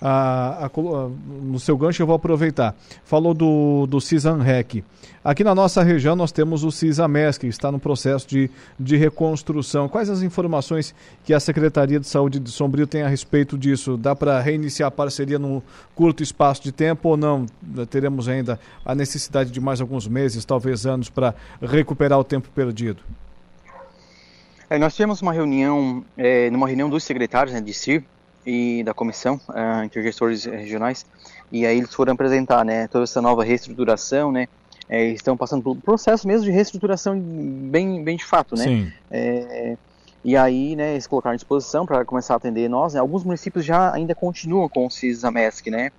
a, a, no seu gancho, eu vou aproveitar. Falou do, do CISANREC. Aqui na nossa região nós temos o CISAMES, que está no processo de, de reconstrução. Quais as informações que a Secretaria de Saúde de Sombrio tem a respeito disso? Dá para reiniciar a parceria num curto espaço de tempo ou não? Teremos ainda a necessidade de mais alguns meses, talvez anos, para recuperar o tempo perdido? É, nós tivemos uma reunião, é, numa reunião dos secretários né, de CIR, e da comissão uh, entre gestores regionais e aí eles foram apresentar né toda essa nova reestruturação né é, estão passando por um processo mesmo de reestruturação bem bem de fato né Sim. É, e aí né eles colocaram à disposição para começar a atender nós né? alguns municípios já ainda continuam com o CISAMESC né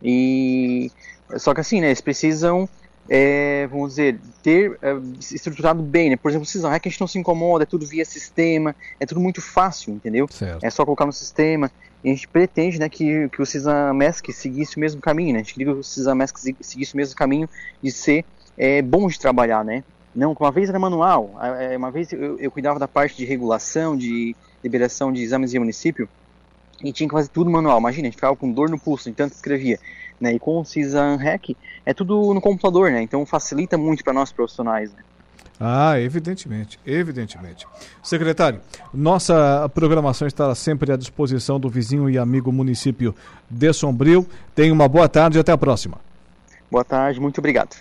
e só que assim né eles precisam é, vamos dizer, ter é, estruturado bem, né? Por exemplo, é que a gente não se incomoda, é tudo via sistema, é tudo muito fácil, entendeu? Certo. É só colocar no sistema. A gente pretende, né, que, que o Cisamesc seguisse o mesmo caminho, né? A gente queria que o Cisamesc seguisse o mesmo caminho de ser é, bom de trabalhar, né? Não, uma vez era manual, é, uma vez eu, eu cuidava da parte de regulação, de liberação de exames de município, e tinha que fazer tudo manual. Imagina, a gente ficava com dor no pulso, entanto escrevia. Né? E com o CISAN Hack é tudo no computador, né? Então facilita muito para nós profissionais, né? Ah, evidentemente, evidentemente. Secretário, nossa programação estará sempre à disposição do vizinho e amigo município de Sombrio. Tenha uma boa tarde e até a próxima. Boa tarde, muito obrigado.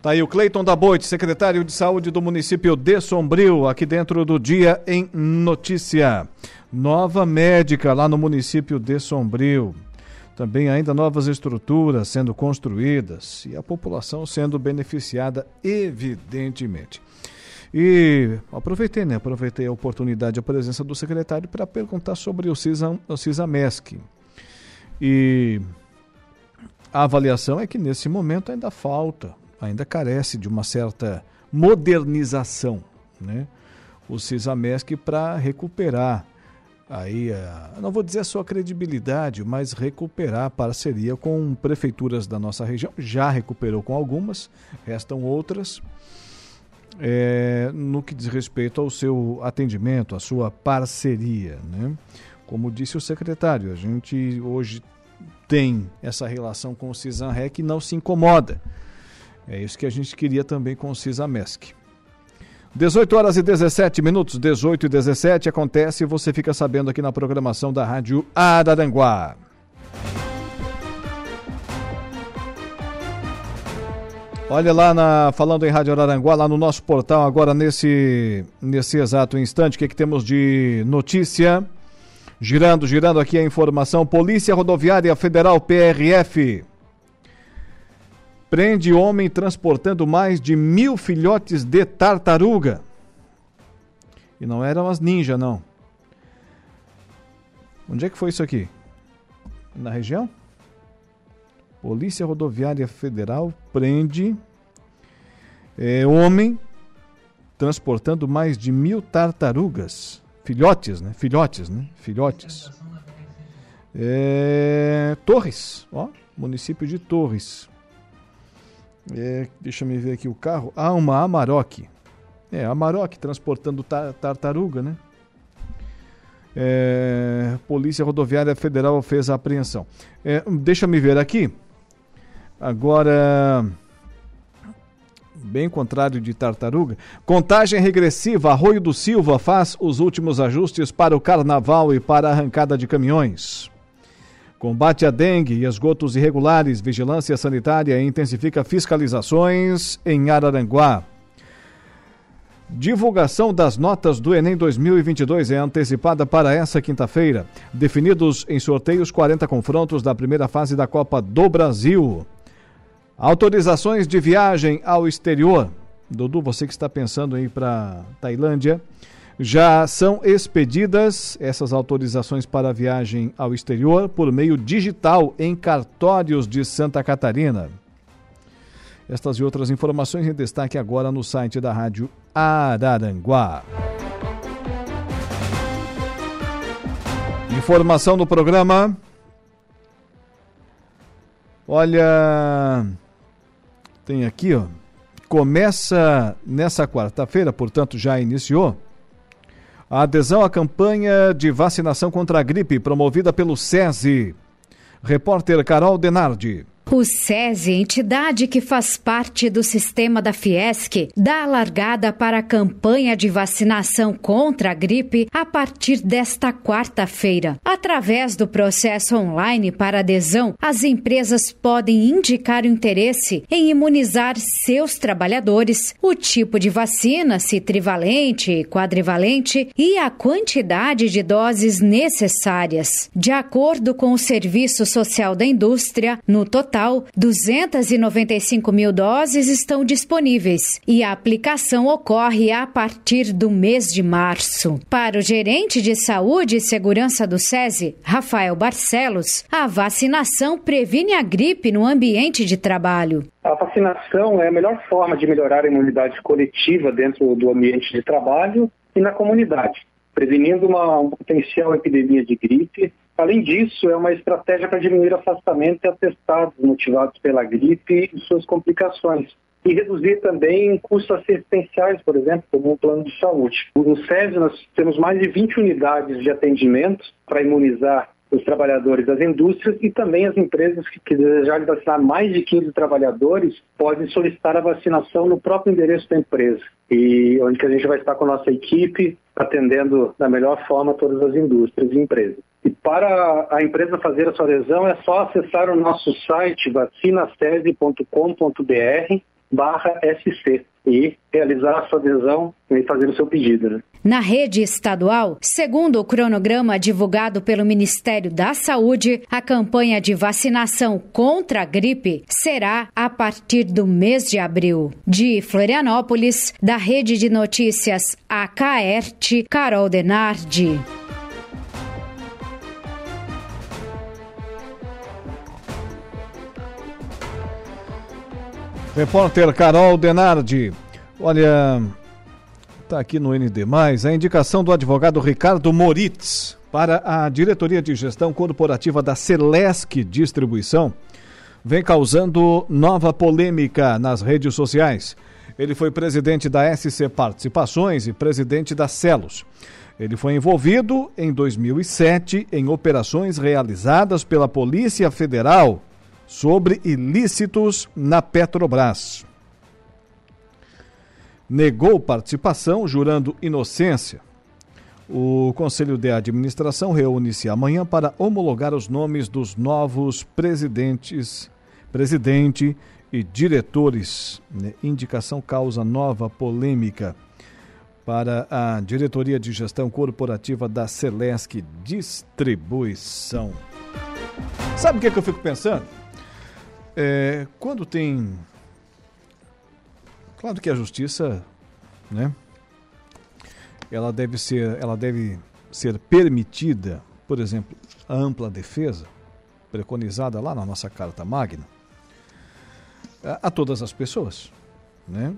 Tá aí o Cleiton da Boite, secretário de saúde do município de Sombrio, aqui dentro do Dia em Notícia. Nova médica lá no município de Sombrio também ainda novas estruturas sendo construídas e a população sendo beneficiada, evidentemente. E aproveitei, né? Aproveitei a oportunidade, a presença do secretário para perguntar sobre o, CISA, o. E a avaliação é que nesse momento ainda falta, ainda carece de uma certa modernização, né? O CISAMESC para recuperar aí, eh, não vou dizer a sua credibilidade, mas recuperar a parceria com prefeituras da nossa região. Já recuperou com algumas, restam outras. É, no que diz respeito ao seu atendimento, à sua parceria. Né? Como disse o secretário, a gente hoje tem essa relação com o CISANREC e não se incomoda. É isso que a gente queria também com o CISAMESC. 18 horas e 17 minutos, 18 e 17 acontece e você fica sabendo aqui na programação da Rádio Araranguá. Olha lá na, falando em Rádio Araranguá, lá no nosso portal agora nesse nesse exato instante, o que, que temos de notícia? Girando, girando aqui a informação, Polícia Rodoviária Federal PRF prende homem transportando mais de mil filhotes de tartaruga. E não eram as ninja, não. Onde é que foi isso aqui? Na região? Polícia Rodoviária Federal prende é, homem transportando mais de mil tartarugas. Filhotes, né? Filhotes, né? Filhotes. É, Torres, ó, município de Torres. É, deixa eu ver aqui o carro. Ah, uma Amarok. É, Amarok transportando tar tartaruga, né? É, Polícia Rodoviária Federal fez a apreensão. É, deixa me ver aqui. Agora, bem contrário de tartaruga. Contagem regressiva. Arroio do Silva faz os últimos ajustes para o carnaval e para a arrancada de caminhões. Combate à dengue e esgotos irregulares. Vigilância Sanitária intensifica fiscalizações em Araranguá. Divulgação das notas do Enem 2022 é antecipada para essa quinta-feira. Definidos em sorteios 40 confrontos da primeira fase da Copa do Brasil. Autorizações de viagem ao exterior. Dudu, você que está pensando em ir para Tailândia, já são expedidas essas autorizações para viagem ao exterior por meio digital em cartórios de Santa Catarina. Estas e outras informações em destaque agora no site da Rádio Araranguá. Informação do programa. Olha, tem aqui, ó. Começa nessa quarta-feira, portanto já iniciou, a adesão à campanha de vacinação contra a gripe promovida pelo SESI. Repórter Carol Denardi. O SESI, entidade que faz parte do sistema da Fiesc, dá a largada para a campanha de vacinação contra a gripe a partir desta quarta-feira. Através do processo online para adesão, as empresas podem indicar o interesse em imunizar seus trabalhadores, o tipo de vacina, se trivalente, quadrivalente e a quantidade de doses necessárias. De acordo com o Serviço Social da Indústria, no total total, 295 mil doses estão disponíveis e a aplicação ocorre a partir do mês de março. Para o gerente de saúde e segurança do SESI, Rafael Barcelos, a vacinação previne a gripe no ambiente de trabalho. A vacinação é a melhor forma de melhorar a imunidade coletiva dentro do ambiente de trabalho e na comunidade, prevenindo uma, uma potencial epidemia de gripe Além disso, é uma estratégia para diminuir afastamento e atestados motivados pela gripe e suas complicações. E reduzir também custos assistenciais, por exemplo, como um plano de saúde. No SESI, nós temos mais de 20 unidades de atendimento para imunizar os trabalhadores das indústrias e também as empresas que, que desejarem vacinar mais de 15 trabalhadores podem solicitar a vacinação no próprio endereço da empresa. E onde que a gente vai estar com a nossa equipe atendendo da melhor forma todas as indústrias e empresas. E para a empresa fazer a sua adesão é só acessar o nosso site vacinasese.com.br barra SC e realizar a sua adesão e fazer o seu pedido. Né? Na rede estadual, segundo o cronograma divulgado pelo Ministério da Saúde, a campanha de vacinação contra a gripe será a partir do mês de abril. De Florianópolis, da Rede de Notícias AKERT, Carol Denardi. Repórter Carol Denardi. Olha, está aqui no ND, a indicação do advogado Ricardo Moritz para a diretoria de gestão corporativa da Celesc Distribuição vem causando nova polêmica nas redes sociais. Ele foi presidente da SC Participações e presidente da Celos. Ele foi envolvido em 2007 em operações realizadas pela Polícia Federal sobre ilícitos na Petrobras. Negou participação, jurando inocência. O Conselho de Administração reúne-se amanhã para homologar os nomes dos novos presidentes, presidente e diretores. Né? Indicação causa nova polêmica para a diretoria de gestão corporativa da Celesc Distribuição. Sabe o que, é que eu fico pensando? É, quando tem. Claro que a justiça, né? Ela deve ser, ela deve ser permitida, por exemplo, a ampla defesa, preconizada lá na nossa Carta Magna, a, a todas as pessoas, né?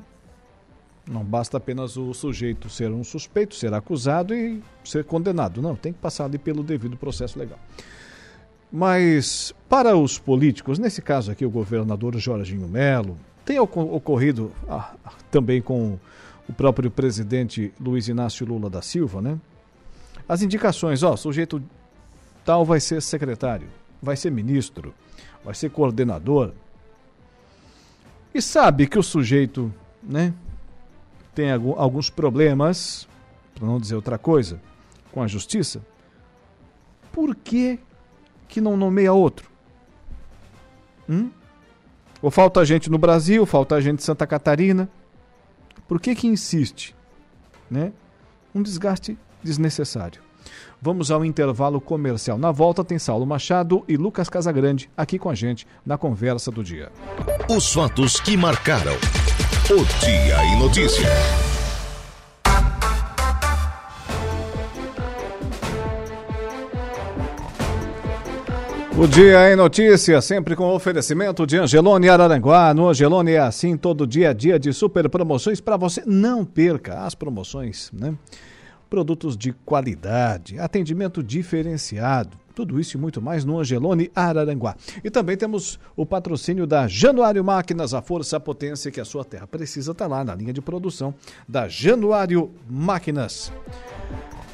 Não basta apenas o sujeito ser um suspeito, ser acusado e ser condenado. Não, tem que passar ali pelo devido processo legal. Mas para os políticos, nesse caso aqui o governador Jorginho Melo, tem ocorrido ah, também com o próprio presidente Luiz Inácio Lula da Silva, né? As indicações, ó, sujeito tal vai ser secretário, vai ser ministro, vai ser coordenador. E sabe que o sujeito, né, tem alguns problemas, para não dizer outra coisa, com a justiça. Por que que não nomeia outro? Hum? Ou falta gente no Brasil, falta gente em Santa Catarina. Por que que insiste? Né? Um desgaste desnecessário. Vamos ao intervalo comercial. Na volta tem Saulo Machado e Lucas Casagrande aqui com a gente na conversa do dia. Os fatos que marcaram o Dia em Notícia. O Dia em Notícia, sempre com oferecimento de Angelone Araranguá. No Angelone é assim, todo dia a dia de super promoções para você. Não perca as promoções, né? Produtos de qualidade, atendimento diferenciado, tudo isso e muito mais no Angelone Araranguá. E também temos o patrocínio da Januário Máquinas, a força, a potência que a sua terra precisa estar tá lá na linha de produção da Januário Máquinas.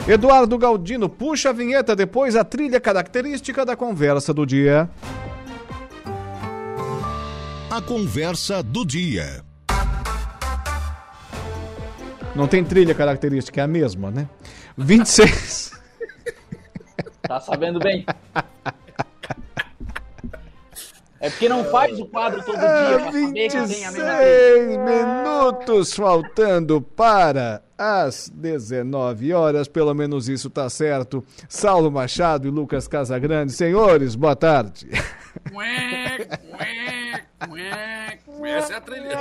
Eduardo Galdino, puxa a vinheta, depois a trilha característica da conversa do dia. A conversa do dia. Não tem trilha característica, é a mesma, né? 26. tá sabendo bem. É porque não faz o quadro todo dia pra 26 minutos faltando para às 19 horas, pelo menos isso tá certo. Saulo Machado e Lucas Casagrande, senhores, boa tarde. Essa é a trilha.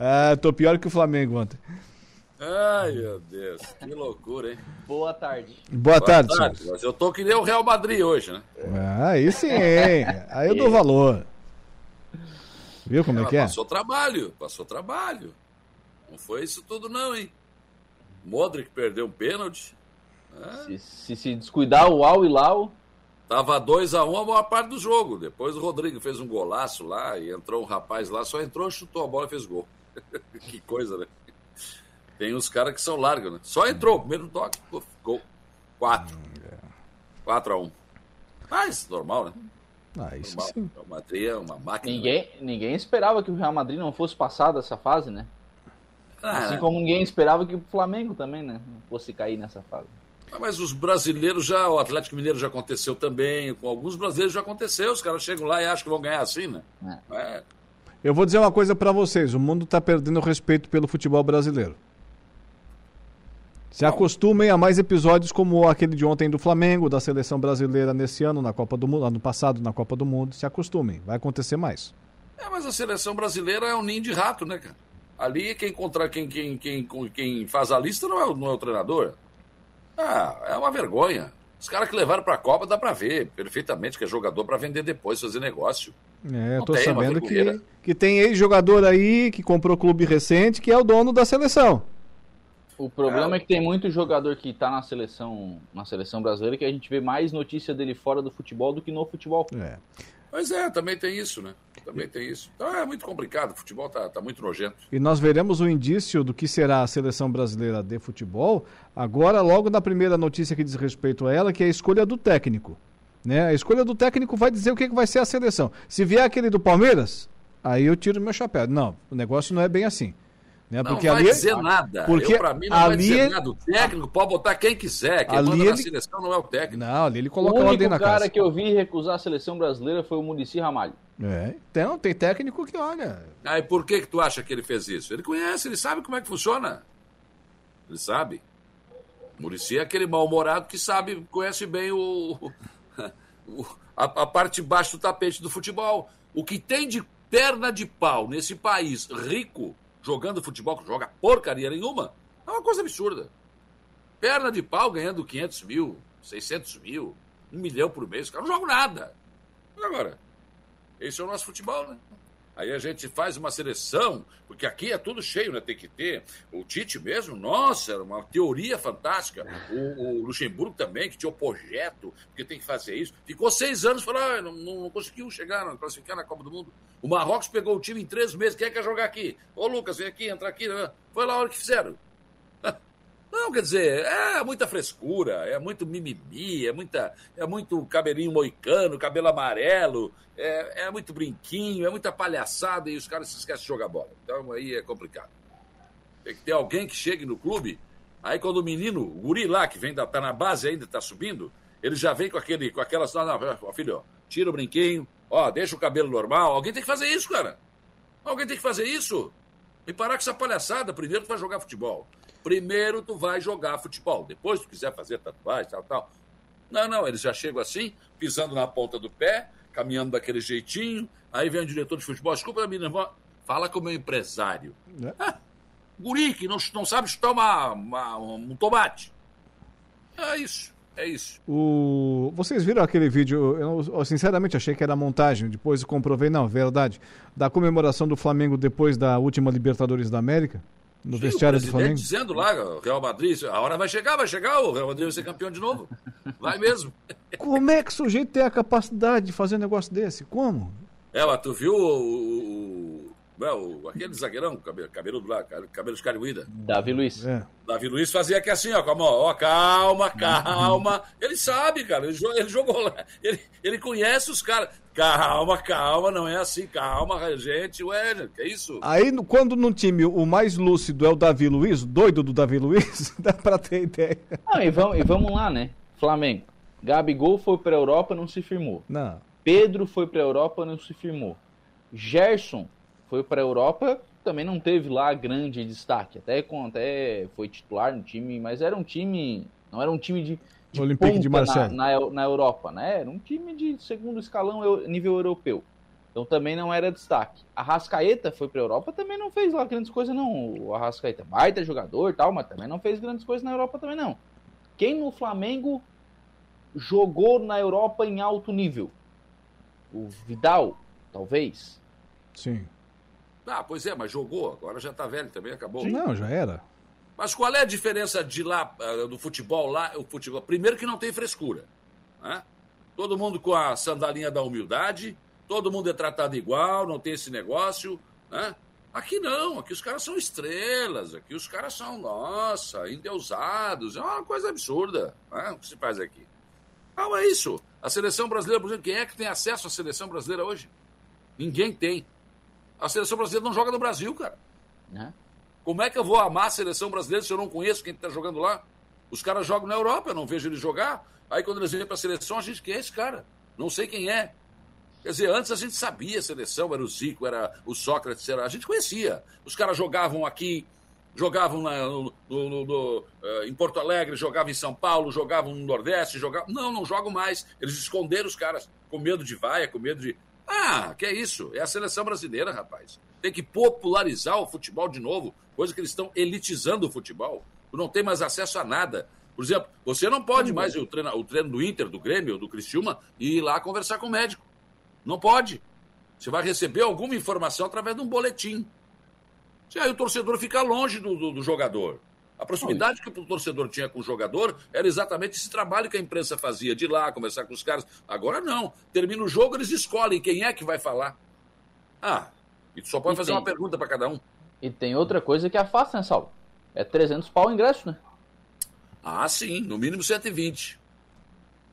ah, tô pior que o Flamengo ontem. Ai, meu Deus, que loucura, hein? Boa tarde. Boa, Boa tarde, tarde Mas eu tô que nem o Real Madrid hoje, né? Ah, aí sim, hein? Aí eu dou valor. Viu como é que é? Passou trabalho, passou trabalho. Não foi isso tudo não, hein? Modric perdeu um pênalti. É. Se, se, se descuidar o Al e Lau. Tava 2x1 um a maior parte do jogo. Depois o Rodrigo fez um golaço lá e entrou um rapaz lá, só entrou, chutou a bola e fez gol. que coisa, né? Tem uns caras que são largos, né? Só entrou, primeiro toque, gol. 4. 4x1. Um. Mas, normal, né? Ah, isso sim. O Madrid é uma máquina. Ninguém, ninguém esperava que o Real Madrid não fosse passar dessa fase, né? Ah, assim como ninguém esperava que o Flamengo também, né? Não fosse cair nessa fase. Ah, mas os brasileiros já, o Atlético Mineiro já aconteceu também, com alguns brasileiros já aconteceu, os caras chegam lá e acham que vão ganhar assim, né? É. É. Eu vou dizer uma coisa para vocês, o mundo está perdendo o respeito pelo futebol brasileiro. Se acostumem a mais episódios como aquele de ontem do Flamengo, da seleção brasileira nesse ano, na Copa do Mundo, ano passado na Copa do Mundo. Se acostumem, vai acontecer mais. É, mas a seleção brasileira é um ninho de rato, né, cara? Ali quem, contra, quem, quem, quem, quem faz a lista não é, o, não é o treinador. Ah, é uma vergonha. Os caras que levaram para a Copa dá para ver perfeitamente que é jogador para vender depois, fazer negócio. É, eu tô sabendo que, que tem ex-jogador aí que comprou clube recente que é o dono da seleção. O problema é. é que tem muito jogador que está na seleção, na seleção brasileira que a gente vê mais notícia dele fora do futebol do que no futebol. É. Pois é, também tem isso, né? Também tem isso. Então é muito complicado, o futebol tá, tá muito nojento. E nós veremos o indício do que será a seleção brasileira de futebol agora, logo na primeira notícia que diz respeito a ela, que é a escolha do técnico. Né? A escolha do técnico vai dizer o que, que vai ser a seleção. Se vier aquele do Palmeiras, aí eu tiro meu chapéu. Não, o negócio não é bem assim. Né? Porque não vai ali, dizer nada. Porque pra mim, não ali, vai dizer nada. O técnico pode botar quem quiser. Quem ali manda ele... na seleção não é o técnico. Não, ali ele coloca o ordem na casa. O cara que eu vi recusar a seleção brasileira foi o Murici Ramalho. É, então, tem técnico que olha. Ah, e por que que tu acha que ele fez isso? Ele conhece, ele sabe como é que funciona. Ele sabe. O Murici é aquele mal-humorado que sabe, conhece bem o, o a, a parte de baixo do tapete do futebol. O que tem de perna de pau nesse país rico jogando futebol, que joga porcaria nenhuma, é uma coisa absurda. Perna de pau ganhando 500 mil, 600 mil, um milhão por mês, os caras não jogam nada. E agora? Esse é o nosso futebol, né? Aí a gente faz uma seleção, porque aqui é tudo cheio, né? Tem que ter. O Tite mesmo, nossa, era uma teoria fantástica. O, o Luxemburgo também, que tinha o projeto, que tem que fazer isso. Ficou seis anos falando, ah, não, não, conseguiu chegar, não classificar na Copa do Mundo. O Marrocos pegou o time em três meses. Quem é que quer jogar aqui? Ô, Lucas, vem aqui, entra aqui. Foi lá a hora que fizeram. Não, quer dizer, é muita frescura, é muito mimimi, é, muita, é muito cabelinho moicano, cabelo amarelo, é, é muito brinquinho, é muita palhaçada e os caras se esquecem de jogar bola. Então aí é complicado. Tem que ter alguém que chegue no clube, aí quando o menino, o guri lá, que vem da, tá na base ainda, tá subindo, ele já vem com aquele, com aquelas. Não, não, filho, ó, tira o brinquinho, ó, deixa o cabelo normal. Alguém tem que fazer isso, cara. Alguém tem que fazer isso. E parar com essa palhaçada. Primeiro tu vai jogar futebol. Primeiro tu vai jogar futebol. Depois tu quiser fazer tatuagem, tal, tal. Não, não, eles já chegam assim, pisando na ponta do pé, caminhando daquele jeitinho. Aí vem o diretor de futebol, desculpa, minha irmã, fala com o meu empresário. É. Ah, guri que não, não sabe chutar uma, uma, um tomate. É isso. É isso. O... Vocês viram aquele vídeo? Eu, eu, sinceramente achei que era montagem, depois comprovei, não, verdade. Da comemoração do Flamengo depois da última Libertadores da América? No Sim, vestiário do Flamengo? dizendo lá, o Real Madrid, a hora vai chegar, vai chegar, o Real Madrid vai ser campeão de novo. Vai mesmo. Como é que o sujeito tem a capacidade de fazer um negócio desse? Como? É, mas tu viu o, o, aquele zagueirão, cabelo, cabelo cabelo de carne Davi Luiz. É. Davi Luiz fazia aqui assim, ó, com a mão, ó, calma, calma. Ele sabe, cara, ele, ele jogou lá, ele, ele conhece os caras. Calma, calma, não é assim, calma, gente, ué, que é isso? Aí, quando no time o mais lúcido é o Davi Luiz, doido do Davi Luiz, dá pra ter ideia. Não, e vamos, e vamos lá, né? Flamengo. Gabigol foi pra Europa, não se firmou. Não. Pedro foi pra Europa, não se firmou. Gerson foi para a Europa, também não teve lá grande destaque. Até, até foi titular no time, mas era um time. Não era um time de. de Olympique de Marseille. Na, na, na, Europa, né? Era um time de segundo escalão nível europeu. Então também não era destaque. A Rascaeta foi para a Europa, também não fez lá grandes coisas, não. O Arrascaeta, baita jogador tal, mas também não fez grandes coisas na Europa também, não. Quem no Flamengo jogou na Europa em alto nível? O Vidal, talvez. Sim. Ah, pois é, mas jogou, agora já tá velho também, acabou. Não, já era. Mas qual é a diferença de lá, ah, do futebol lá, o futebol? Primeiro que não tem frescura. Né? Todo mundo com a sandalinha da humildade, todo mundo é tratado igual, não tem esse negócio. Né? Aqui não, aqui os caras são estrelas, aqui os caras são, nossa, endeusados, é uma coisa absurda né? o que se faz aqui. Não é isso. A seleção brasileira, por exemplo, quem é que tem acesso à seleção brasileira hoje? Ninguém tem. A seleção brasileira não joga no Brasil, cara. É. Como é que eu vou amar a seleção brasileira se eu não conheço quem está jogando lá? Os caras jogam na Europa, eu não vejo eles jogar. Aí quando eles vêm para a seleção, a gente quem é esse cara? Não sei quem é. Quer dizer, antes a gente sabia a seleção, era o Zico, era o Sócrates, era... a gente conhecia. Os caras jogavam aqui, jogavam na, no, no, no, uh, em Porto Alegre, jogavam em São Paulo, jogavam no Nordeste, jogavam. Não, não jogam mais. Eles esconderam os caras com medo de vaia, com medo de. Ah, que é isso? É a seleção brasileira, rapaz. Tem que popularizar o futebol de novo, coisa que eles estão elitizando o futebol. Tu não tem mais acesso a nada. Por exemplo, você não pode mais ir o treino, o treino do Inter, do Grêmio, do Criciúma e ir lá conversar com o médico. Não pode. Você vai receber alguma informação através de um boletim. E aí o torcedor fica longe do, do, do jogador. A proximidade que o torcedor tinha com o jogador era exatamente esse trabalho que a imprensa fazia, de ir lá, conversar com os caras. Agora não. Termina o jogo, eles escolhem quem é que vai falar. Ah, e tu só pode e fazer tem... uma pergunta para cada um. E tem outra coisa que afasta, né, Saulo? É 300 pau o ingresso, né? Ah, sim, no mínimo 120.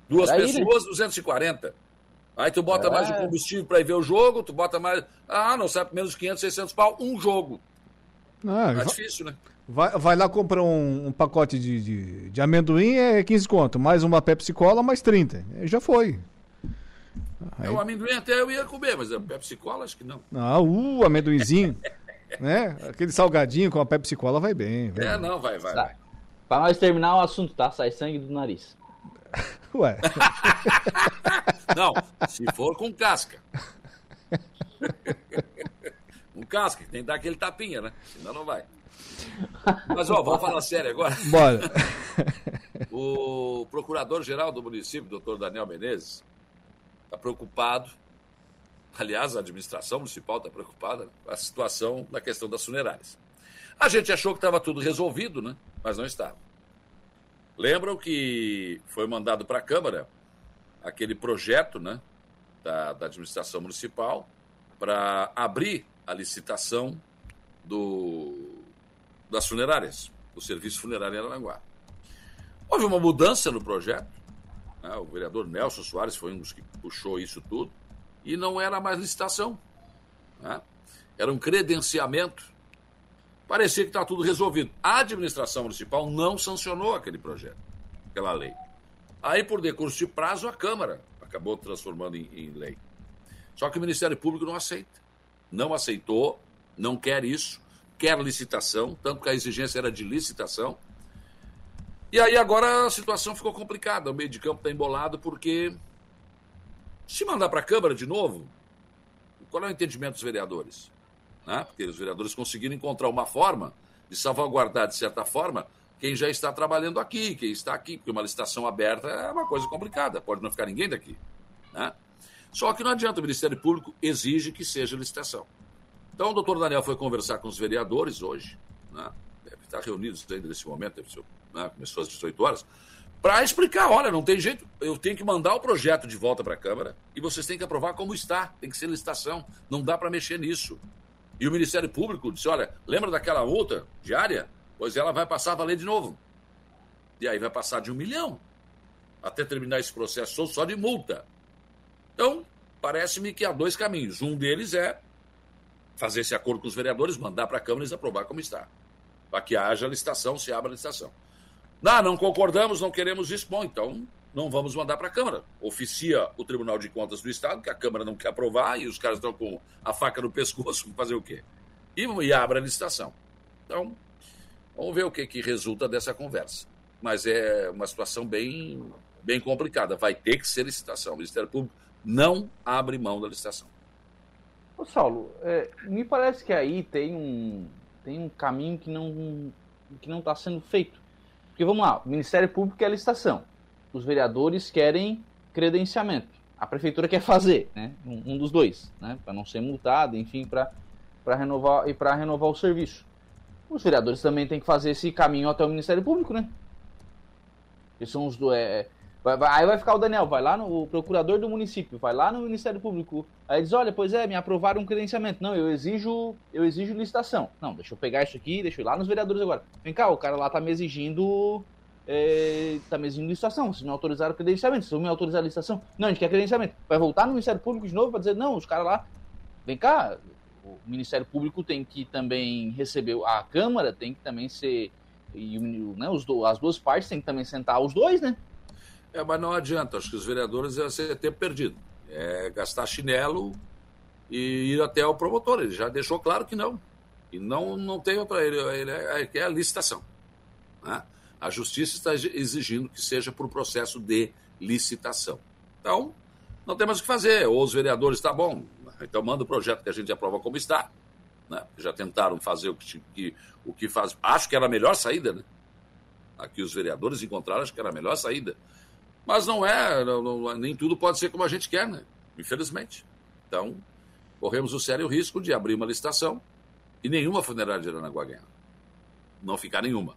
Duas Era pessoas, né? 240. Aí tu bota é... mais de combustível para ir ver o jogo, tu bota mais. Ah, não sabe menos 500, 600 pau, um jogo. Ah, é difícil, né? Vai, vai lá comprar um, um pacote de, de, de, amendoim, é 15 conto. Mais uma Pepsi Cola, mais 30. Já foi. Aí... É, o amendoim até eu ia comer, mas a Pepsi Cola acho que não. Ah, uh, amendoinzinho. né? Aquele salgadinho com a Pepsi Cola vai bem. Vai. É, não, vai, vai, vai. Pra nós terminar o assunto, tá? Sai sangue do nariz. Ué. não, se for com casca. com casca, tem que dar aquele tapinha, né? Senão não vai. Mas, ó, vamos falar sério agora. Bora. O procurador-geral do município, doutor Daniel Menezes, está preocupado Aliás, a administração municipal está preocupada com a situação da questão das funerárias. A gente achou que estava tudo resolvido, né? mas não estava. Lembram que foi mandado para a Câmara aquele projeto né, da, da administração municipal para abrir a licitação do, das funerárias, do serviço funerário em Aranguá. Houve uma mudança no projeto. Né? O vereador Nelson Soares foi um dos que puxou isso tudo. E não era mais licitação. Né? Era um credenciamento. Parecia que está tudo resolvido. A administração municipal não sancionou aquele projeto, aquela lei. Aí, por decurso de prazo, a Câmara acabou transformando em, em lei. Só que o Ministério Público não aceita. Não aceitou, não quer isso, quer licitação, tanto que a exigência era de licitação. E aí agora a situação ficou complicada. O meio de campo está embolado porque se mandar para a Câmara de novo, qual é o entendimento dos vereadores? Né? Porque os vereadores conseguiram encontrar uma forma de salvaguardar, de certa forma, quem já está trabalhando aqui, quem está aqui, porque uma licitação aberta é uma coisa complicada, pode não ficar ninguém daqui. Né? Só que não adianta, o Ministério Público exige que seja licitação. Então o doutor Daniel foi conversar com os vereadores hoje, né? deve estar reunidos ainda nesse momento, ser né, começou às 18 horas, para explicar: olha, não tem jeito, eu tenho que mandar o projeto de volta para a Câmara e vocês têm que aprovar como está, tem que ser licitação, não dá para mexer nisso. E o Ministério Público disse: olha, lembra daquela multa diária? Pois ela vai passar a valer de novo. E aí vai passar de um milhão até terminar esse processo só de multa. Então, parece-me que há dois caminhos. Um deles é fazer esse acordo com os vereadores, mandar para a Câmara e aprovar como está. Para que haja licitação, se abra a licitação. Não, não concordamos, não queremos isso. Bom, então não vamos mandar para a Câmara. Oficia o Tribunal de Contas do Estado, que a Câmara não quer aprovar e os caras estão com a faca no pescoço, fazer o quê? E, e abre a licitação. Então, vamos ver o que, que resulta dessa conversa. Mas é uma situação bem, bem complicada. Vai ter que ser licitação. O Ministério Público não abre mão da licitação. Ô Saulo, é, me parece que aí tem um, tem um caminho que não que não está sendo feito. Porque vamos lá, o Ministério Público quer licitação, os vereadores querem credenciamento, a prefeitura quer fazer, né? Um, um dos dois, né? Para não ser multado, enfim, para para renovar e para renovar o serviço. Os vereadores também têm que fazer esse caminho até o Ministério Público, né? Que são os do, é, Vai, vai, aí vai ficar o Daniel, vai lá no procurador do município, vai lá no Ministério Público. Aí diz, olha, pois é, me aprovaram um credenciamento. Não, eu exijo, eu exijo licitação. Não, deixa eu pegar isso aqui, deixa eu ir lá nos vereadores agora. Vem cá, o cara lá tá me exigindo. É, tá me exigindo licitação. Vocês me autorizaram o credenciamento, vocês me autorizar a licitação. Não, a gente quer credenciamento. Vai voltar no Ministério Público de novo para dizer, não, os caras lá. Vem cá, o Ministério Público tem que também receber. A Câmara tem que também ser. E né, os, as duas partes têm que também sentar os dois, né? É, mas não adianta, acho que os vereadores iam ser tempo perdido. É gastar chinelo e ir até o promotor. Ele já deixou claro que não. E não, não tem outra. Ele, ele é, é a licitação. Né? A justiça está exigindo que seja por processo de licitação. Então, não tem mais o que fazer. Ou os vereadores, tá bom, então manda o projeto que a gente aprova como está. Né? Já tentaram fazer o que, que, o que faz. Acho que era a melhor saída, né? Aqui os vereadores encontraram, acho que era a melhor saída. Mas não é, não, não, nem tudo pode ser como a gente quer, né? Infelizmente. Então, corremos o sério risco de abrir uma licitação e nenhuma funerária de Aranaguá ganhar. Não ficar nenhuma.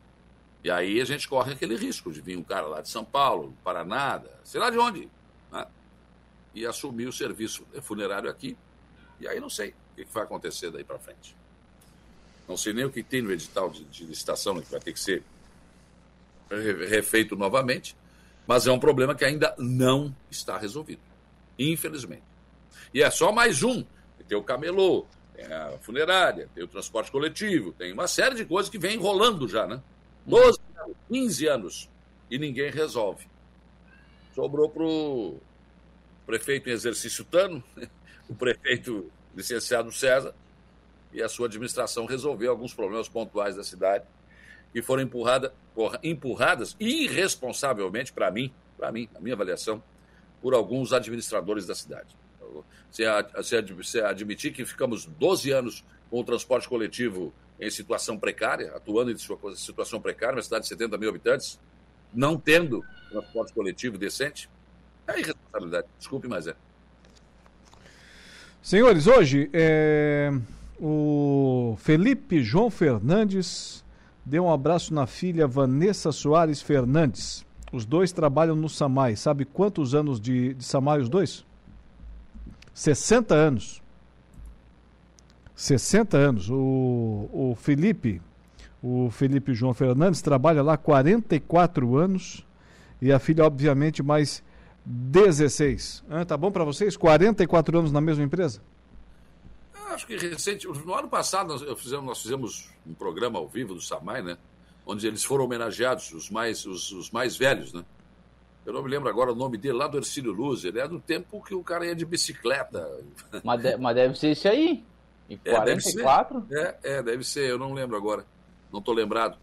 E aí a gente corre aquele risco de vir um cara lá de São Paulo, Paraná, sei lá de onde, né? e assumir o serviço funerário aqui. E aí não sei o que vai acontecer daí para frente. Não sei nem o que tem no edital de, de licitação, né, que vai ter que ser refeito novamente. Mas é um problema que ainda não está resolvido, infelizmente. E é só mais um. Tem o camelô, tem a funerária, tem o transporte coletivo, tem uma série de coisas que vem rolando já, né? 12 anos, 15 anos, e ninguém resolve. Sobrou para o prefeito em exercício Tano, o prefeito licenciado César, e a sua administração resolveu alguns problemas pontuais da cidade que foram empurrada, empurradas irresponsavelmente, para mim, para mim, a minha avaliação, por alguns administradores da cidade. Você admitir que ficamos 12 anos com o transporte coletivo em situação precária, atuando em situação precária, uma cidade de 70 mil habitantes, não tendo transporte coletivo decente, é irresponsabilidade. Desculpe, mas é. Senhores, hoje é, o Felipe João Fernandes deu um abraço na filha Vanessa Soares Fernandes. Os dois trabalham no Samai. Sabe quantos anos de, de Samai os dois? 60 anos. 60 anos. O, o Felipe, o Felipe João Fernandes, trabalha lá 44 anos. E a filha, obviamente, mais 16. Ah, tá bom para vocês? 44 anos na mesma empresa? Acho que recente, no ano passado nós fizemos, nós fizemos um programa ao vivo do Samai, né? Onde eles foram homenageados, os mais, os, os mais velhos, né? Eu não me lembro agora o nome dele, lá do Ercílio Luz. Ele é do tempo que o cara ia de bicicleta. Mas, de, mas deve ser esse aí. Em 44? É, deve ser. É, é, deve ser, eu não lembro agora. Não estou lembrado.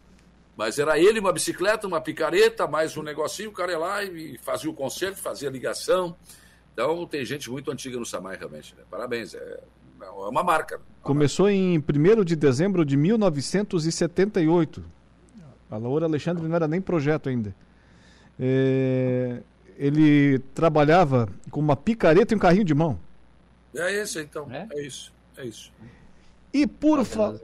Mas era ele, uma bicicleta, uma picareta, mais um negocinho, o cara ia lá e fazia o concerto, fazia a ligação. Então tem gente muito antiga no Samai, realmente. Né? Parabéns, é, é uma marca. Começou em 1 de dezembro de 1978. A Laura Alexandre não era nem projeto ainda. É, ele trabalhava com uma picareta e um carrinho de mão. É isso então, é, é isso, é isso. E por, fa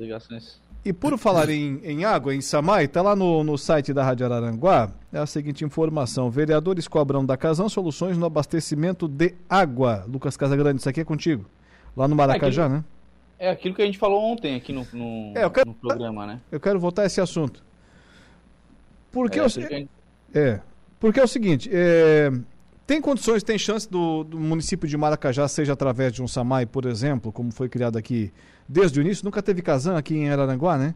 e por falar em, em, água, em Samai, está lá no, no site da Rádio Araranguá, é a seguinte informação. Vereadores cobram da Casão soluções no abastecimento de água. Lucas Casagrande, isso aqui é contigo. Lá no Maracajá, é aquilo, né? É aquilo que a gente falou ontem aqui no, no, é, quero, no programa, né? Eu quero voltar a esse assunto. Porque, é, eu, gente... é, porque é o seguinte, é, tem condições, tem chance do, do, município de Maracajá, seja através de um SAMAI, por exemplo, como foi criado aqui desde o início, nunca teve Casan aqui em Araranguá, né?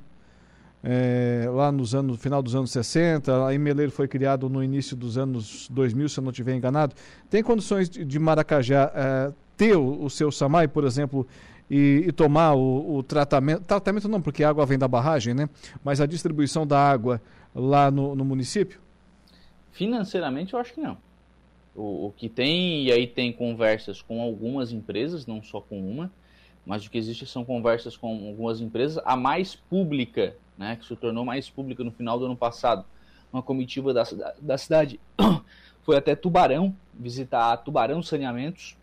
É, lá nos anos, no final dos anos 60, a Meleiro foi criado no início dos anos 2000, se eu não estiver enganado. Tem condições de, de Maracajá é, ter o, o, seu SAMAI, por exemplo, e, e tomar o, o, tratamento, tratamento não, porque a água vem da barragem, né? Mas a distribuição da água lá no, no município? Financeiramente, eu acho que não. O, o que tem, e aí tem conversas com algumas empresas, não só com uma, mas o que existe são conversas com algumas empresas, a mais pública, né, que se tornou mais pública no final do ano passado, uma comitiva da, da cidade foi até Tubarão, visitar Tubarão Saneamentos,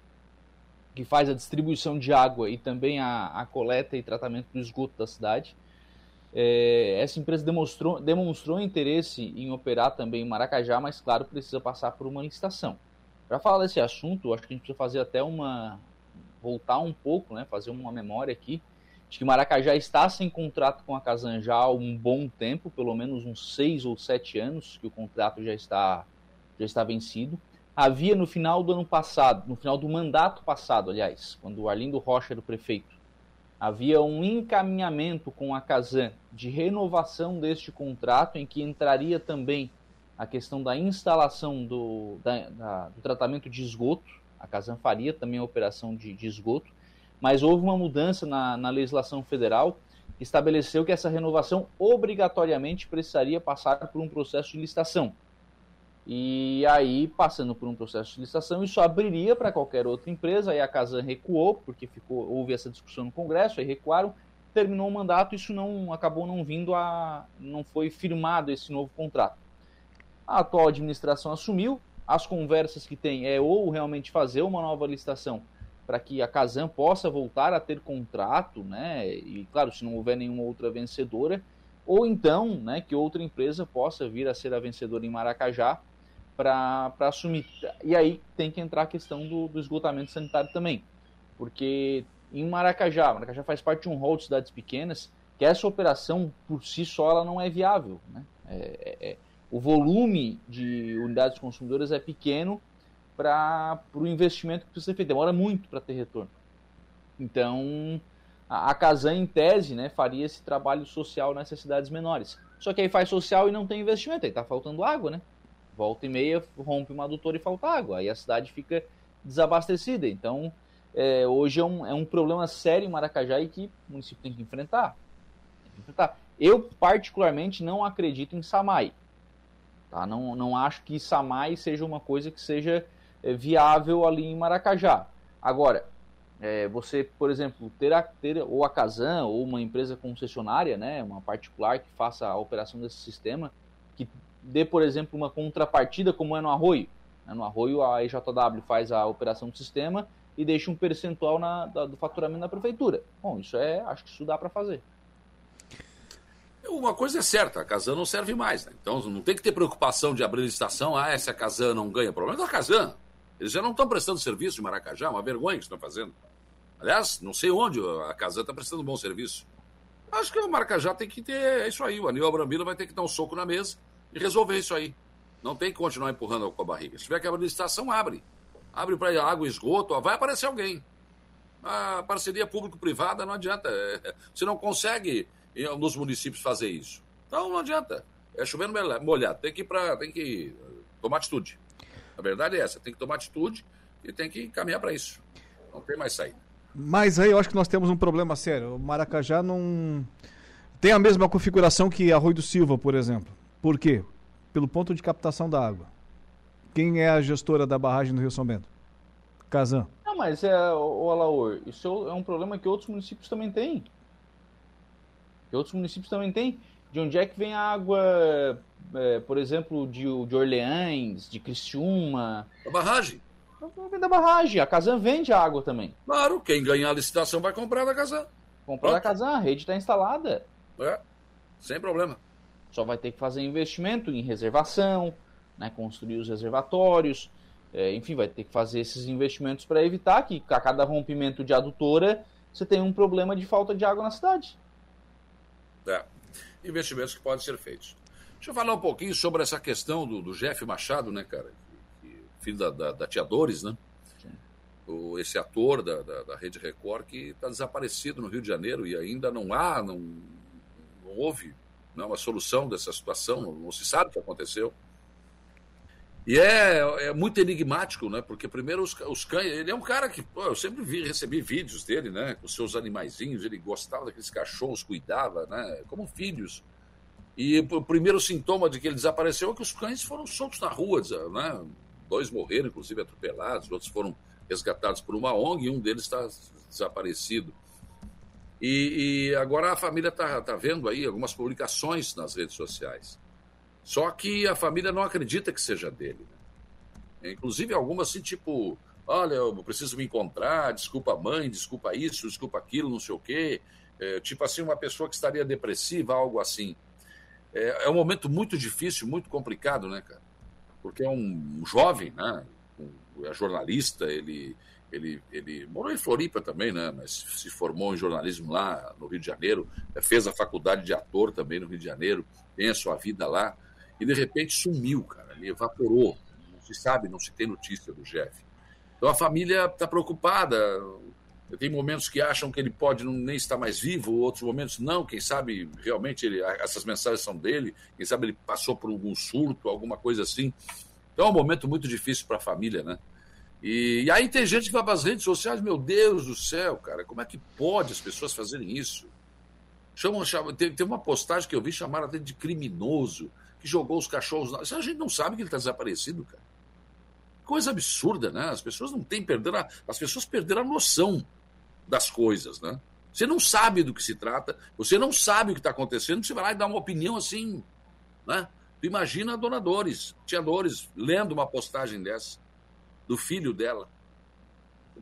que faz a distribuição de água e também a, a coleta e tratamento do esgoto da cidade. É, essa empresa demonstrou, demonstrou interesse em operar também em Maracajá, mas claro, precisa passar por uma licitação. Para falar desse assunto, acho que a gente precisa fazer até uma. voltar um pouco, né, fazer uma memória aqui, de que Maracajá está sem contrato com a Casan já há um bom tempo, pelo menos uns seis ou sete anos que o contrato já está, já está vencido. Havia no final do ano passado, no final do mandato passado, aliás, quando o Arlindo Rocha era o prefeito, havia um encaminhamento com a Casan de renovação deste contrato, em que entraria também a questão da instalação do, da, da, do tratamento de esgoto. A Casan faria também a operação de, de esgoto, mas houve uma mudança na, na legislação federal que estabeleceu que essa renovação obrigatoriamente precisaria passar por um processo de licitação. E aí, passando por um processo de licitação, isso abriria para qualquer outra empresa. Aí a Casan recuou, porque ficou, houve essa discussão no Congresso, aí recuaram, terminou o mandato, isso não acabou não vindo a. não foi firmado esse novo contrato. A atual administração assumiu, as conversas que tem é ou realmente fazer uma nova licitação para que a Casan possa voltar a ter contrato, né? E claro, se não houver nenhuma outra vencedora, ou então, né, que outra empresa possa vir a ser a vencedora em Maracajá para assumir. E aí tem que entrar a questão do, do, esgotamento sanitário também. Porque em Maracajá, Maracajá faz parte de um rol de cidades pequenas, que essa operação por si só ela não é viável. Né? É, é, é o volume de unidades consumidoras é pequeno para o investimento que precisa ser feito. Demora muito para ter retorno. Então, a, a Casan, em tese, né, faria esse trabalho social nessas cidades menores. Só que aí faz social e não tem investimento, aí está faltando água, né? Volta e meia rompe uma adutora e falta água, aí a cidade fica desabastecida. Então, é, hoje é um, é um problema sério em Maracajá e que o município tem que enfrentar. Tem que enfrentar. Eu, particularmente, não acredito em SAMAI. Tá? Não, não acho que SAMAI seja uma coisa que seja é, viável ali em Maracajá. Agora, é, você, por exemplo, ter, a, ter ou a Casan ou uma empresa concessionária, né, uma particular que faça a operação desse sistema, que dê, por exemplo, uma contrapartida como é no Arroio. Né, no Arroio, a EJW faz a operação do sistema e deixa um percentual na, da, do faturamento na prefeitura. Bom, isso é, acho que isso dá para fazer. Uma coisa é certa, a Casan não serve mais, né? Então não tem que ter preocupação de abrir licitação, ah, essa Casan não ganha. Problema é da Casan. Eles já não estão prestando serviço de Maracajá, uma vergonha que estão fazendo. Aliás, não sei onde a Casan está prestando bom serviço. Acho que o Maracajá tem que ter é isso aí. O Aníbal Brambila vai ter que dar um soco na mesa e resolver isso aí. Não tem que continuar empurrando com a barriga. Se tiver que abrir licitação, abre. Abre para água esgoto, vai aparecer alguém. A parceria público-privada não adianta. Você não consegue nos municípios fazer isso. Então não adianta. É chovendo molhado. Tem que, pra, tem que tomar atitude. A verdade é essa. Tem que tomar atitude e tem que caminhar para isso. Não tem mais saída. Mas aí eu acho que nós temos um problema sério. O Maracajá não tem a mesma configuração que Arroio do Silva, por exemplo. Por quê? Pelo ponto de captação da água. Quem é a gestora da barragem do Rio São Bento? Casan. Não, mas é, o Alaor, isso é um problema que outros municípios também têm. Que outros municípios também têm. De onde é que vem a água, é, por exemplo, de, de Orleans, de Criciúma? A barragem. Vem da barragem. A Casan vende água também. Claro, quem ganhar a licitação vai comprar da Casan. Comprar da Casan, a rede está instalada. É, sem problema. Só vai ter que fazer investimento em reservação, né, construir os reservatórios, é, enfim, vai ter que fazer esses investimentos para evitar que a cada rompimento de adutora você tenha um problema de falta de água na cidade. É, investimentos que podem ser feitos. Deixa eu falar um pouquinho sobre essa questão do, do Jeff Machado, né, cara? filho da, da, da Tia Dores, né? O, esse ator da, da, da Rede Record que está desaparecido no Rio de Janeiro e ainda não há, não, não houve não, uma solução dessa situação, não, não, se sabe o que aconteceu. E é, é muito enigmático, né? Porque primeiro os, os cães, ele é um cara que, pô, eu sempre vi, recebi vídeos dele, né? Com seus animaizinhos, ele gostava daqueles cachorros, cuidava, né? Como filhos. E o primeiro sintoma de que ele desapareceu é que os cães foram soltos na rua, né? Dois morreram, inclusive atropelados, outros foram resgatados por uma ONG e um deles está desaparecido. E, e, agora a família está tá vendo aí algumas publicações nas redes sociais. Só que a família não acredita que seja dele. Né? Inclusive algumas assim, tipo, olha, eu preciso me encontrar, desculpa mãe, desculpa isso, desculpa aquilo, não sei o quê. É, tipo assim, uma pessoa que estaria depressiva, algo assim. É, é um momento muito difícil, muito complicado, né, cara? porque é um jovem, né? é jornalista, ele, ele, ele morou em Floripa também, né? Mas se formou em jornalismo lá no Rio de Janeiro, fez a faculdade de ator também no Rio de Janeiro, tem a sua vida lá, e de repente sumiu, cara, ele evaporou. Não se sabe, não se tem notícia do Jeff. Então a família está preocupada. Tem momentos que acham que ele pode nem estar mais vivo, outros momentos não. Quem sabe realmente ele, essas mensagens são dele, quem sabe ele passou por algum surto, alguma coisa assim. Então é um momento muito difícil para a família, né? E, e, aí tem gente que vai para as redes sociais, meu Deus do céu, cara, como é que pode as pessoas fazerem isso? Chamam, chamam, tem uma postagem que eu vi chamar até de criminoso, que jogou os cachorros. Na... A gente não sabe que ele está desaparecido, cara. Coisa absurda, né? As pessoas não têm perderam a, as pessoas perderam a noção das coisas, né? Você não sabe do que se trata, você não sabe o que está acontecendo, você vai lá e dá uma opinião assim, né? Imagina a dona Dores, tia Dores, lendo uma postagem dessa, do filho dela.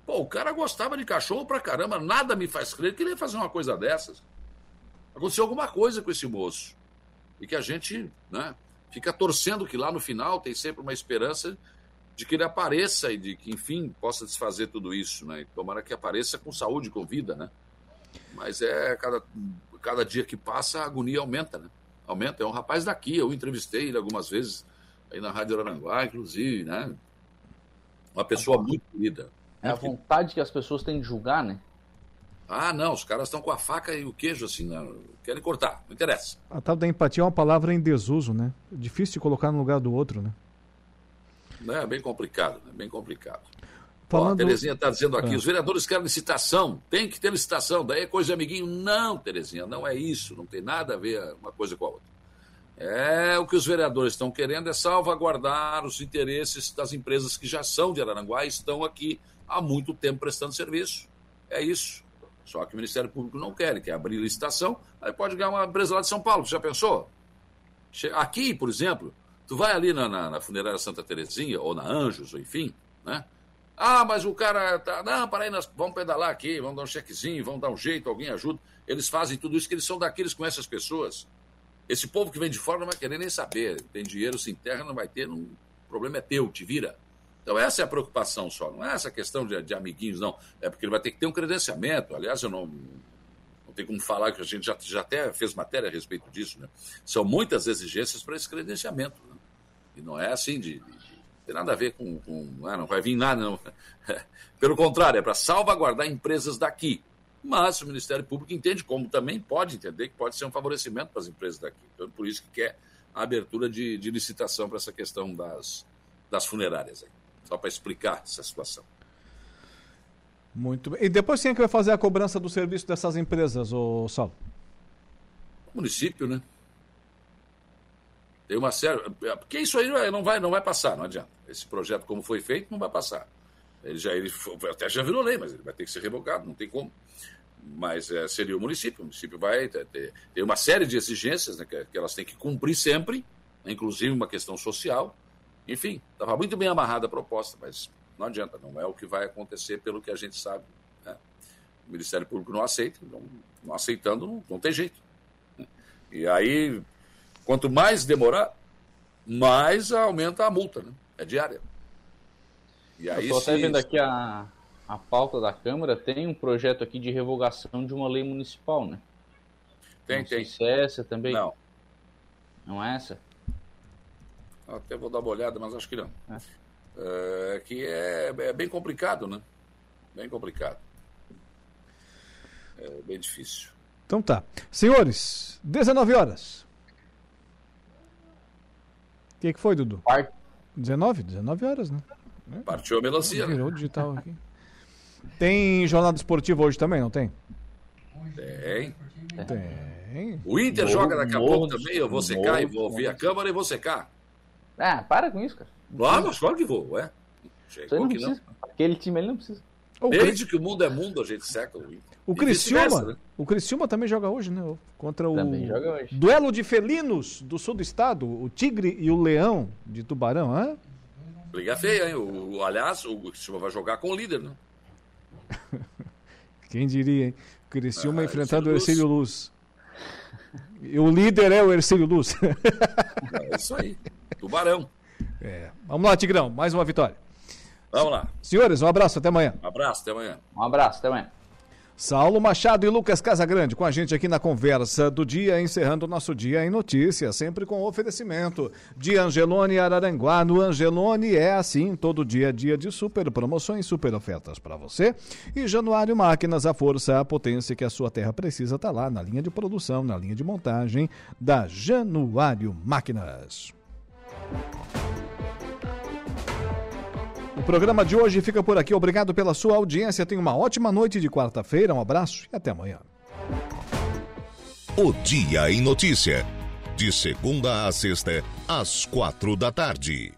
Pô, o cara gostava de cachorro pra caramba, nada me faz crer que ele ia fazer uma coisa dessas. Aconteceu alguma coisa com esse moço. E que a gente né, fica torcendo que lá no final tem sempre uma esperança de que ele apareça e de que, enfim, possa desfazer tudo isso, né? E tomara que apareça com saúde, com vida, né? Mas é cada, cada dia que passa a agonia aumenta, né? aumenta. É um rapaz daqui, eu entrevistei ele algumas vezes aí na Rádio Aranguá, inclusive, né? Uma pessoa muito querida. É a vontade que as pessoas têm de julgar, né? Ah, não, os caras estão com a faca e o queijo assim, não, né? querem cortar, não interessa. A tal da empatia é uma palavra em desuso, né? Difícil de colocar no lugar do outro, né? É bem complicado, né? bem complicado. Falando... a Terezinha está dizendo aqui, ah. os vereadores querem licitação, tem que ter licitação, daí é coisa de amiguinho. Não, Terezinha, não é isso, não tem nada a ver uma coisa com a outra. É o que os vereadores estão querendo é salvaguardar os interesses das empresas que já são de Araranguá e estão aqui há muito tempo prestando serviço. É isso. Só que o Ministério Público não quer, quer abrir licitação, aí pode ganhar uma empresa lá de São Paulo, já pensou? Aqui, por exemplo, tu vai ali na, na, na funerária Santa Terezinha, ou na Anjos, ou enfim, né? Ah, mas o cara tá. Não, para aí, nós vamos pedalar aqui, vamos dar um chequezinho, vamos dar um jeito, alguém ajuda. Eles fazem tudo isso, que eles são daqueles com essas pessoas. Esse povo que vem de fora não vai querer nem saber. Tem dinheiro, se enterra, não vai ter. Não... O problema é teu, te vira. Então, essa é a preocupação só. Não é essa questão de, de amiguinhos, não. É porque ele vai ter que ter um credenciamento. Aliás, eu não, não tem como falar que a gente já, já até fez matéria a respeito disso. Né? São muitas exigências para esse credenciamento. Né? E não é assim de, de tem nada a ver com. com ah, não vai vir nada, não. Pelo contrário, é para salvaguardar empresas daqui. Mas o Ministério Público entende, como também pode entender, que pode ser um favorecimento para as empresas daqui. Então, por isso que quer a abertura de, de licitação para essa questão das, das funerárias. Aí. Só para explicar essa situação. Muito bem. E depois quem é que vai fazer a cobrança do serviço dessas empresas, ô Saulo? O município, né? Tem uma série. Porque isso aí não vai, não vai passar, não adianta. Esse projeto, como foi feito, não vai passar. Ele já ele até já virou lei, mas ele vai ter que ser revogado, não tem como. Mas é, seria o município. O município vai ter, ter, uma série de exigências né, que, que, elas têm que cumprir sempre, inclusive uma questão social. Enfim, estava muito bem amarrada a proposta, mas não adianta, não é o que vai acontecer pelo que a gente sabe. Né? O Ministério Público não aceita, não, não aceitando, não, não tem jeito. Né? E aí Quanto mais demorar, mais aumenta a multa, né? É diária. E aí, Eu estou até vendo aqui a, a pauta da Câmara, tem um projeto aqui de revogação de uma lei municipal, né? Tem, não tem. Se é essa também? Não. Não é essa? Até vou dar uma olhada, mas acho que não. É. É, que é, é bem complicado, né? Bem complicado. É bem difícil. Então tá. Senhores, 19 horas que, que foi, Dudu? Part... 19? 19 horas, né? Partiu a melancia. Virou digital aqui. Tem jornada esportiva hoje também, não tem? Tem. Tem. O Inter morro, joga daqui a pouco também, eu vou secar e vou ver a câmara e vou secar. Ah, para com isso, cara. Claro, mas claro que vou, ué. Chegou não que não. Aquele time ele não precisa. Desde que o mundo é mundo, a gente seca o Inter. O Criciúma, né? o Criciúma também joga hoje, né? Contra o duelo de felinos do sul do estado, o Tigre e o Leão de Tubarão, hã? Briga feia, hein? O, o, aliás, o Criciúma vai jogar com o líder, né? Quem diria, hein? Criciúma ah, enfrentando o Ercílio Luz. E o líder é o Ercílio Luz. é isso aí. Tubarão. É. Vamos lá, Tigrão, mais uma vitória. Vamos lá. Senhores, um abraço, até amanhã. Um abraço, até amanhã. Um abraço, até amanhã. Saulo Machado e Lucas Casagrande com a gente aqui na conversa do dia, encerrando o nosso dia em notícias, sempre com oferecimento de Angelone Araranguá. No Angelone é assim, todo dia dia de super promoções, super ofertas para você. E Januário Máquinas, a força, a potência que a sua terra precisa, está lá na linha de produção, na linha de montagem da Januário Máquinas. O programa de hoje fica por aqui. Obrigado pela sua audiência. Tenha uma ótima noite de quarta-feira. Um abraço e até amanhã. O Dia em Notícia. De segunda a sexta, às quatro da tarde.